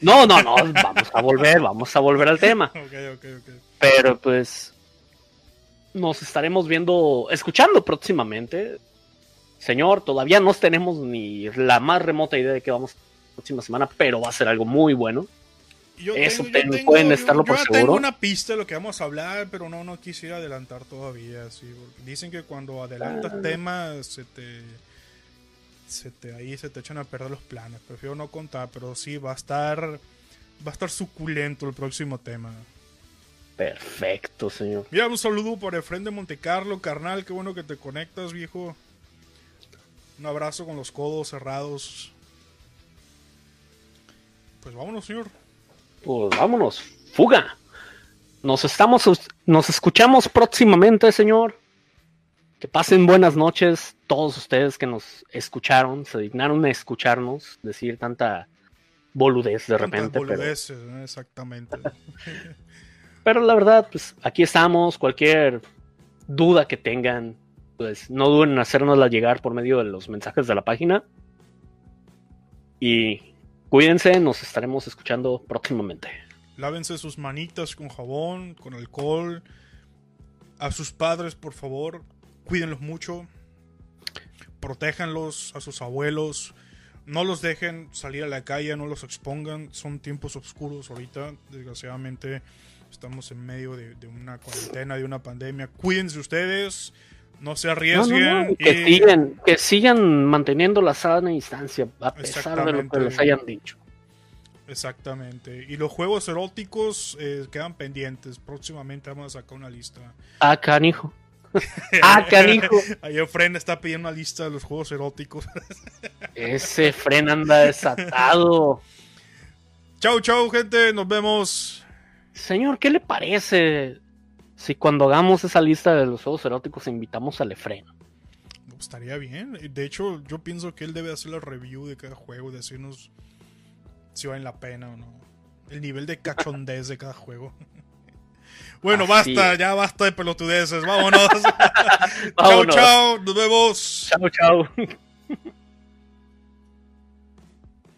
No, no, no, vamos a volver, vamos a volver al tema. ok, ok, ok. Pero pues nos estaremos viendo, escuchando próximamente. Señor, todavía no tenemos ni la más remota idea de que vamos la próxima semana, pero va a ser algo muy bueno. Yo Eso yo ten- pueden estarlo yo por ya seguro. tengo una pista de lo que vamos a hablar, pero no, no quisiera adelantar todavía. Sí, dicen que cuando adelantas Ah. temas, se te, se te, ahí se te echan a perder los planes. Prefiero no contar, pero sí, va a estar, va a estar suculento el próximo tema. Perfecto, señor. Mira, un saludo por Efren de Montecarlo, carnal, qué bueno que te conectas, viejo. Un abrazo con los codos cerrados. Pues vámonos, señor. Pues vámonos, fuga. Nos estamos, nos escuchamos próximamente, señor. Que pasen buenas noches todos ustedes que nos escucharon, se dignaron a escucharnos decir tanta boludez de repente. pero- boludeces, ¿no? Exactamente. Pero la verdad, pues aquí estamos. Cualquier duda que tengan, pues no duden en hacérnosla llegar por medio de los mensajes de la página. Y cuídense, nos estaremos escuchando próximamente. Lávense sus manitas con jabón, con alcohol. A sus padres, por favor, cuídenlos mucho. Protéjanlos a sus abuelos. No los dejen salir a la calle, no los expongan. Son tiempos oscuros ahorita. Desgraciadamente estamos en medio de, una cuarentena, de una pandemia. Cuídense ustedes. No se arriesguen. no, no, Que, y- sigan, que sigan manteniendo la sana distancia, a pesar de lo que Exactamente. les hayan dicho. Exactamente. Y los juegos eróticos eh, quedan pendientes. Próximamente vamos a sacar una lista. Ah, canijo. ah, canijo. Ahí Efren está pidiendo una lista de los juegos eróticos. Ese fren anda desatado. chau, chau, gente. Nos vemos. Señor, ¿qué le parece si cuando hagamos esa lista de los juegos eróticos invitamos al Efren? Pues, estaría bien. De hecho, yo pienso que él debe hacer la review de cada juego, decirnos si vale la pena o no. El nivel de cachondez de cada juego. Bueno, Así basta, es. ya basta de pelotudeces. Vámonos. chau, Vámonos. chau. Nos vemos. Chao, chao.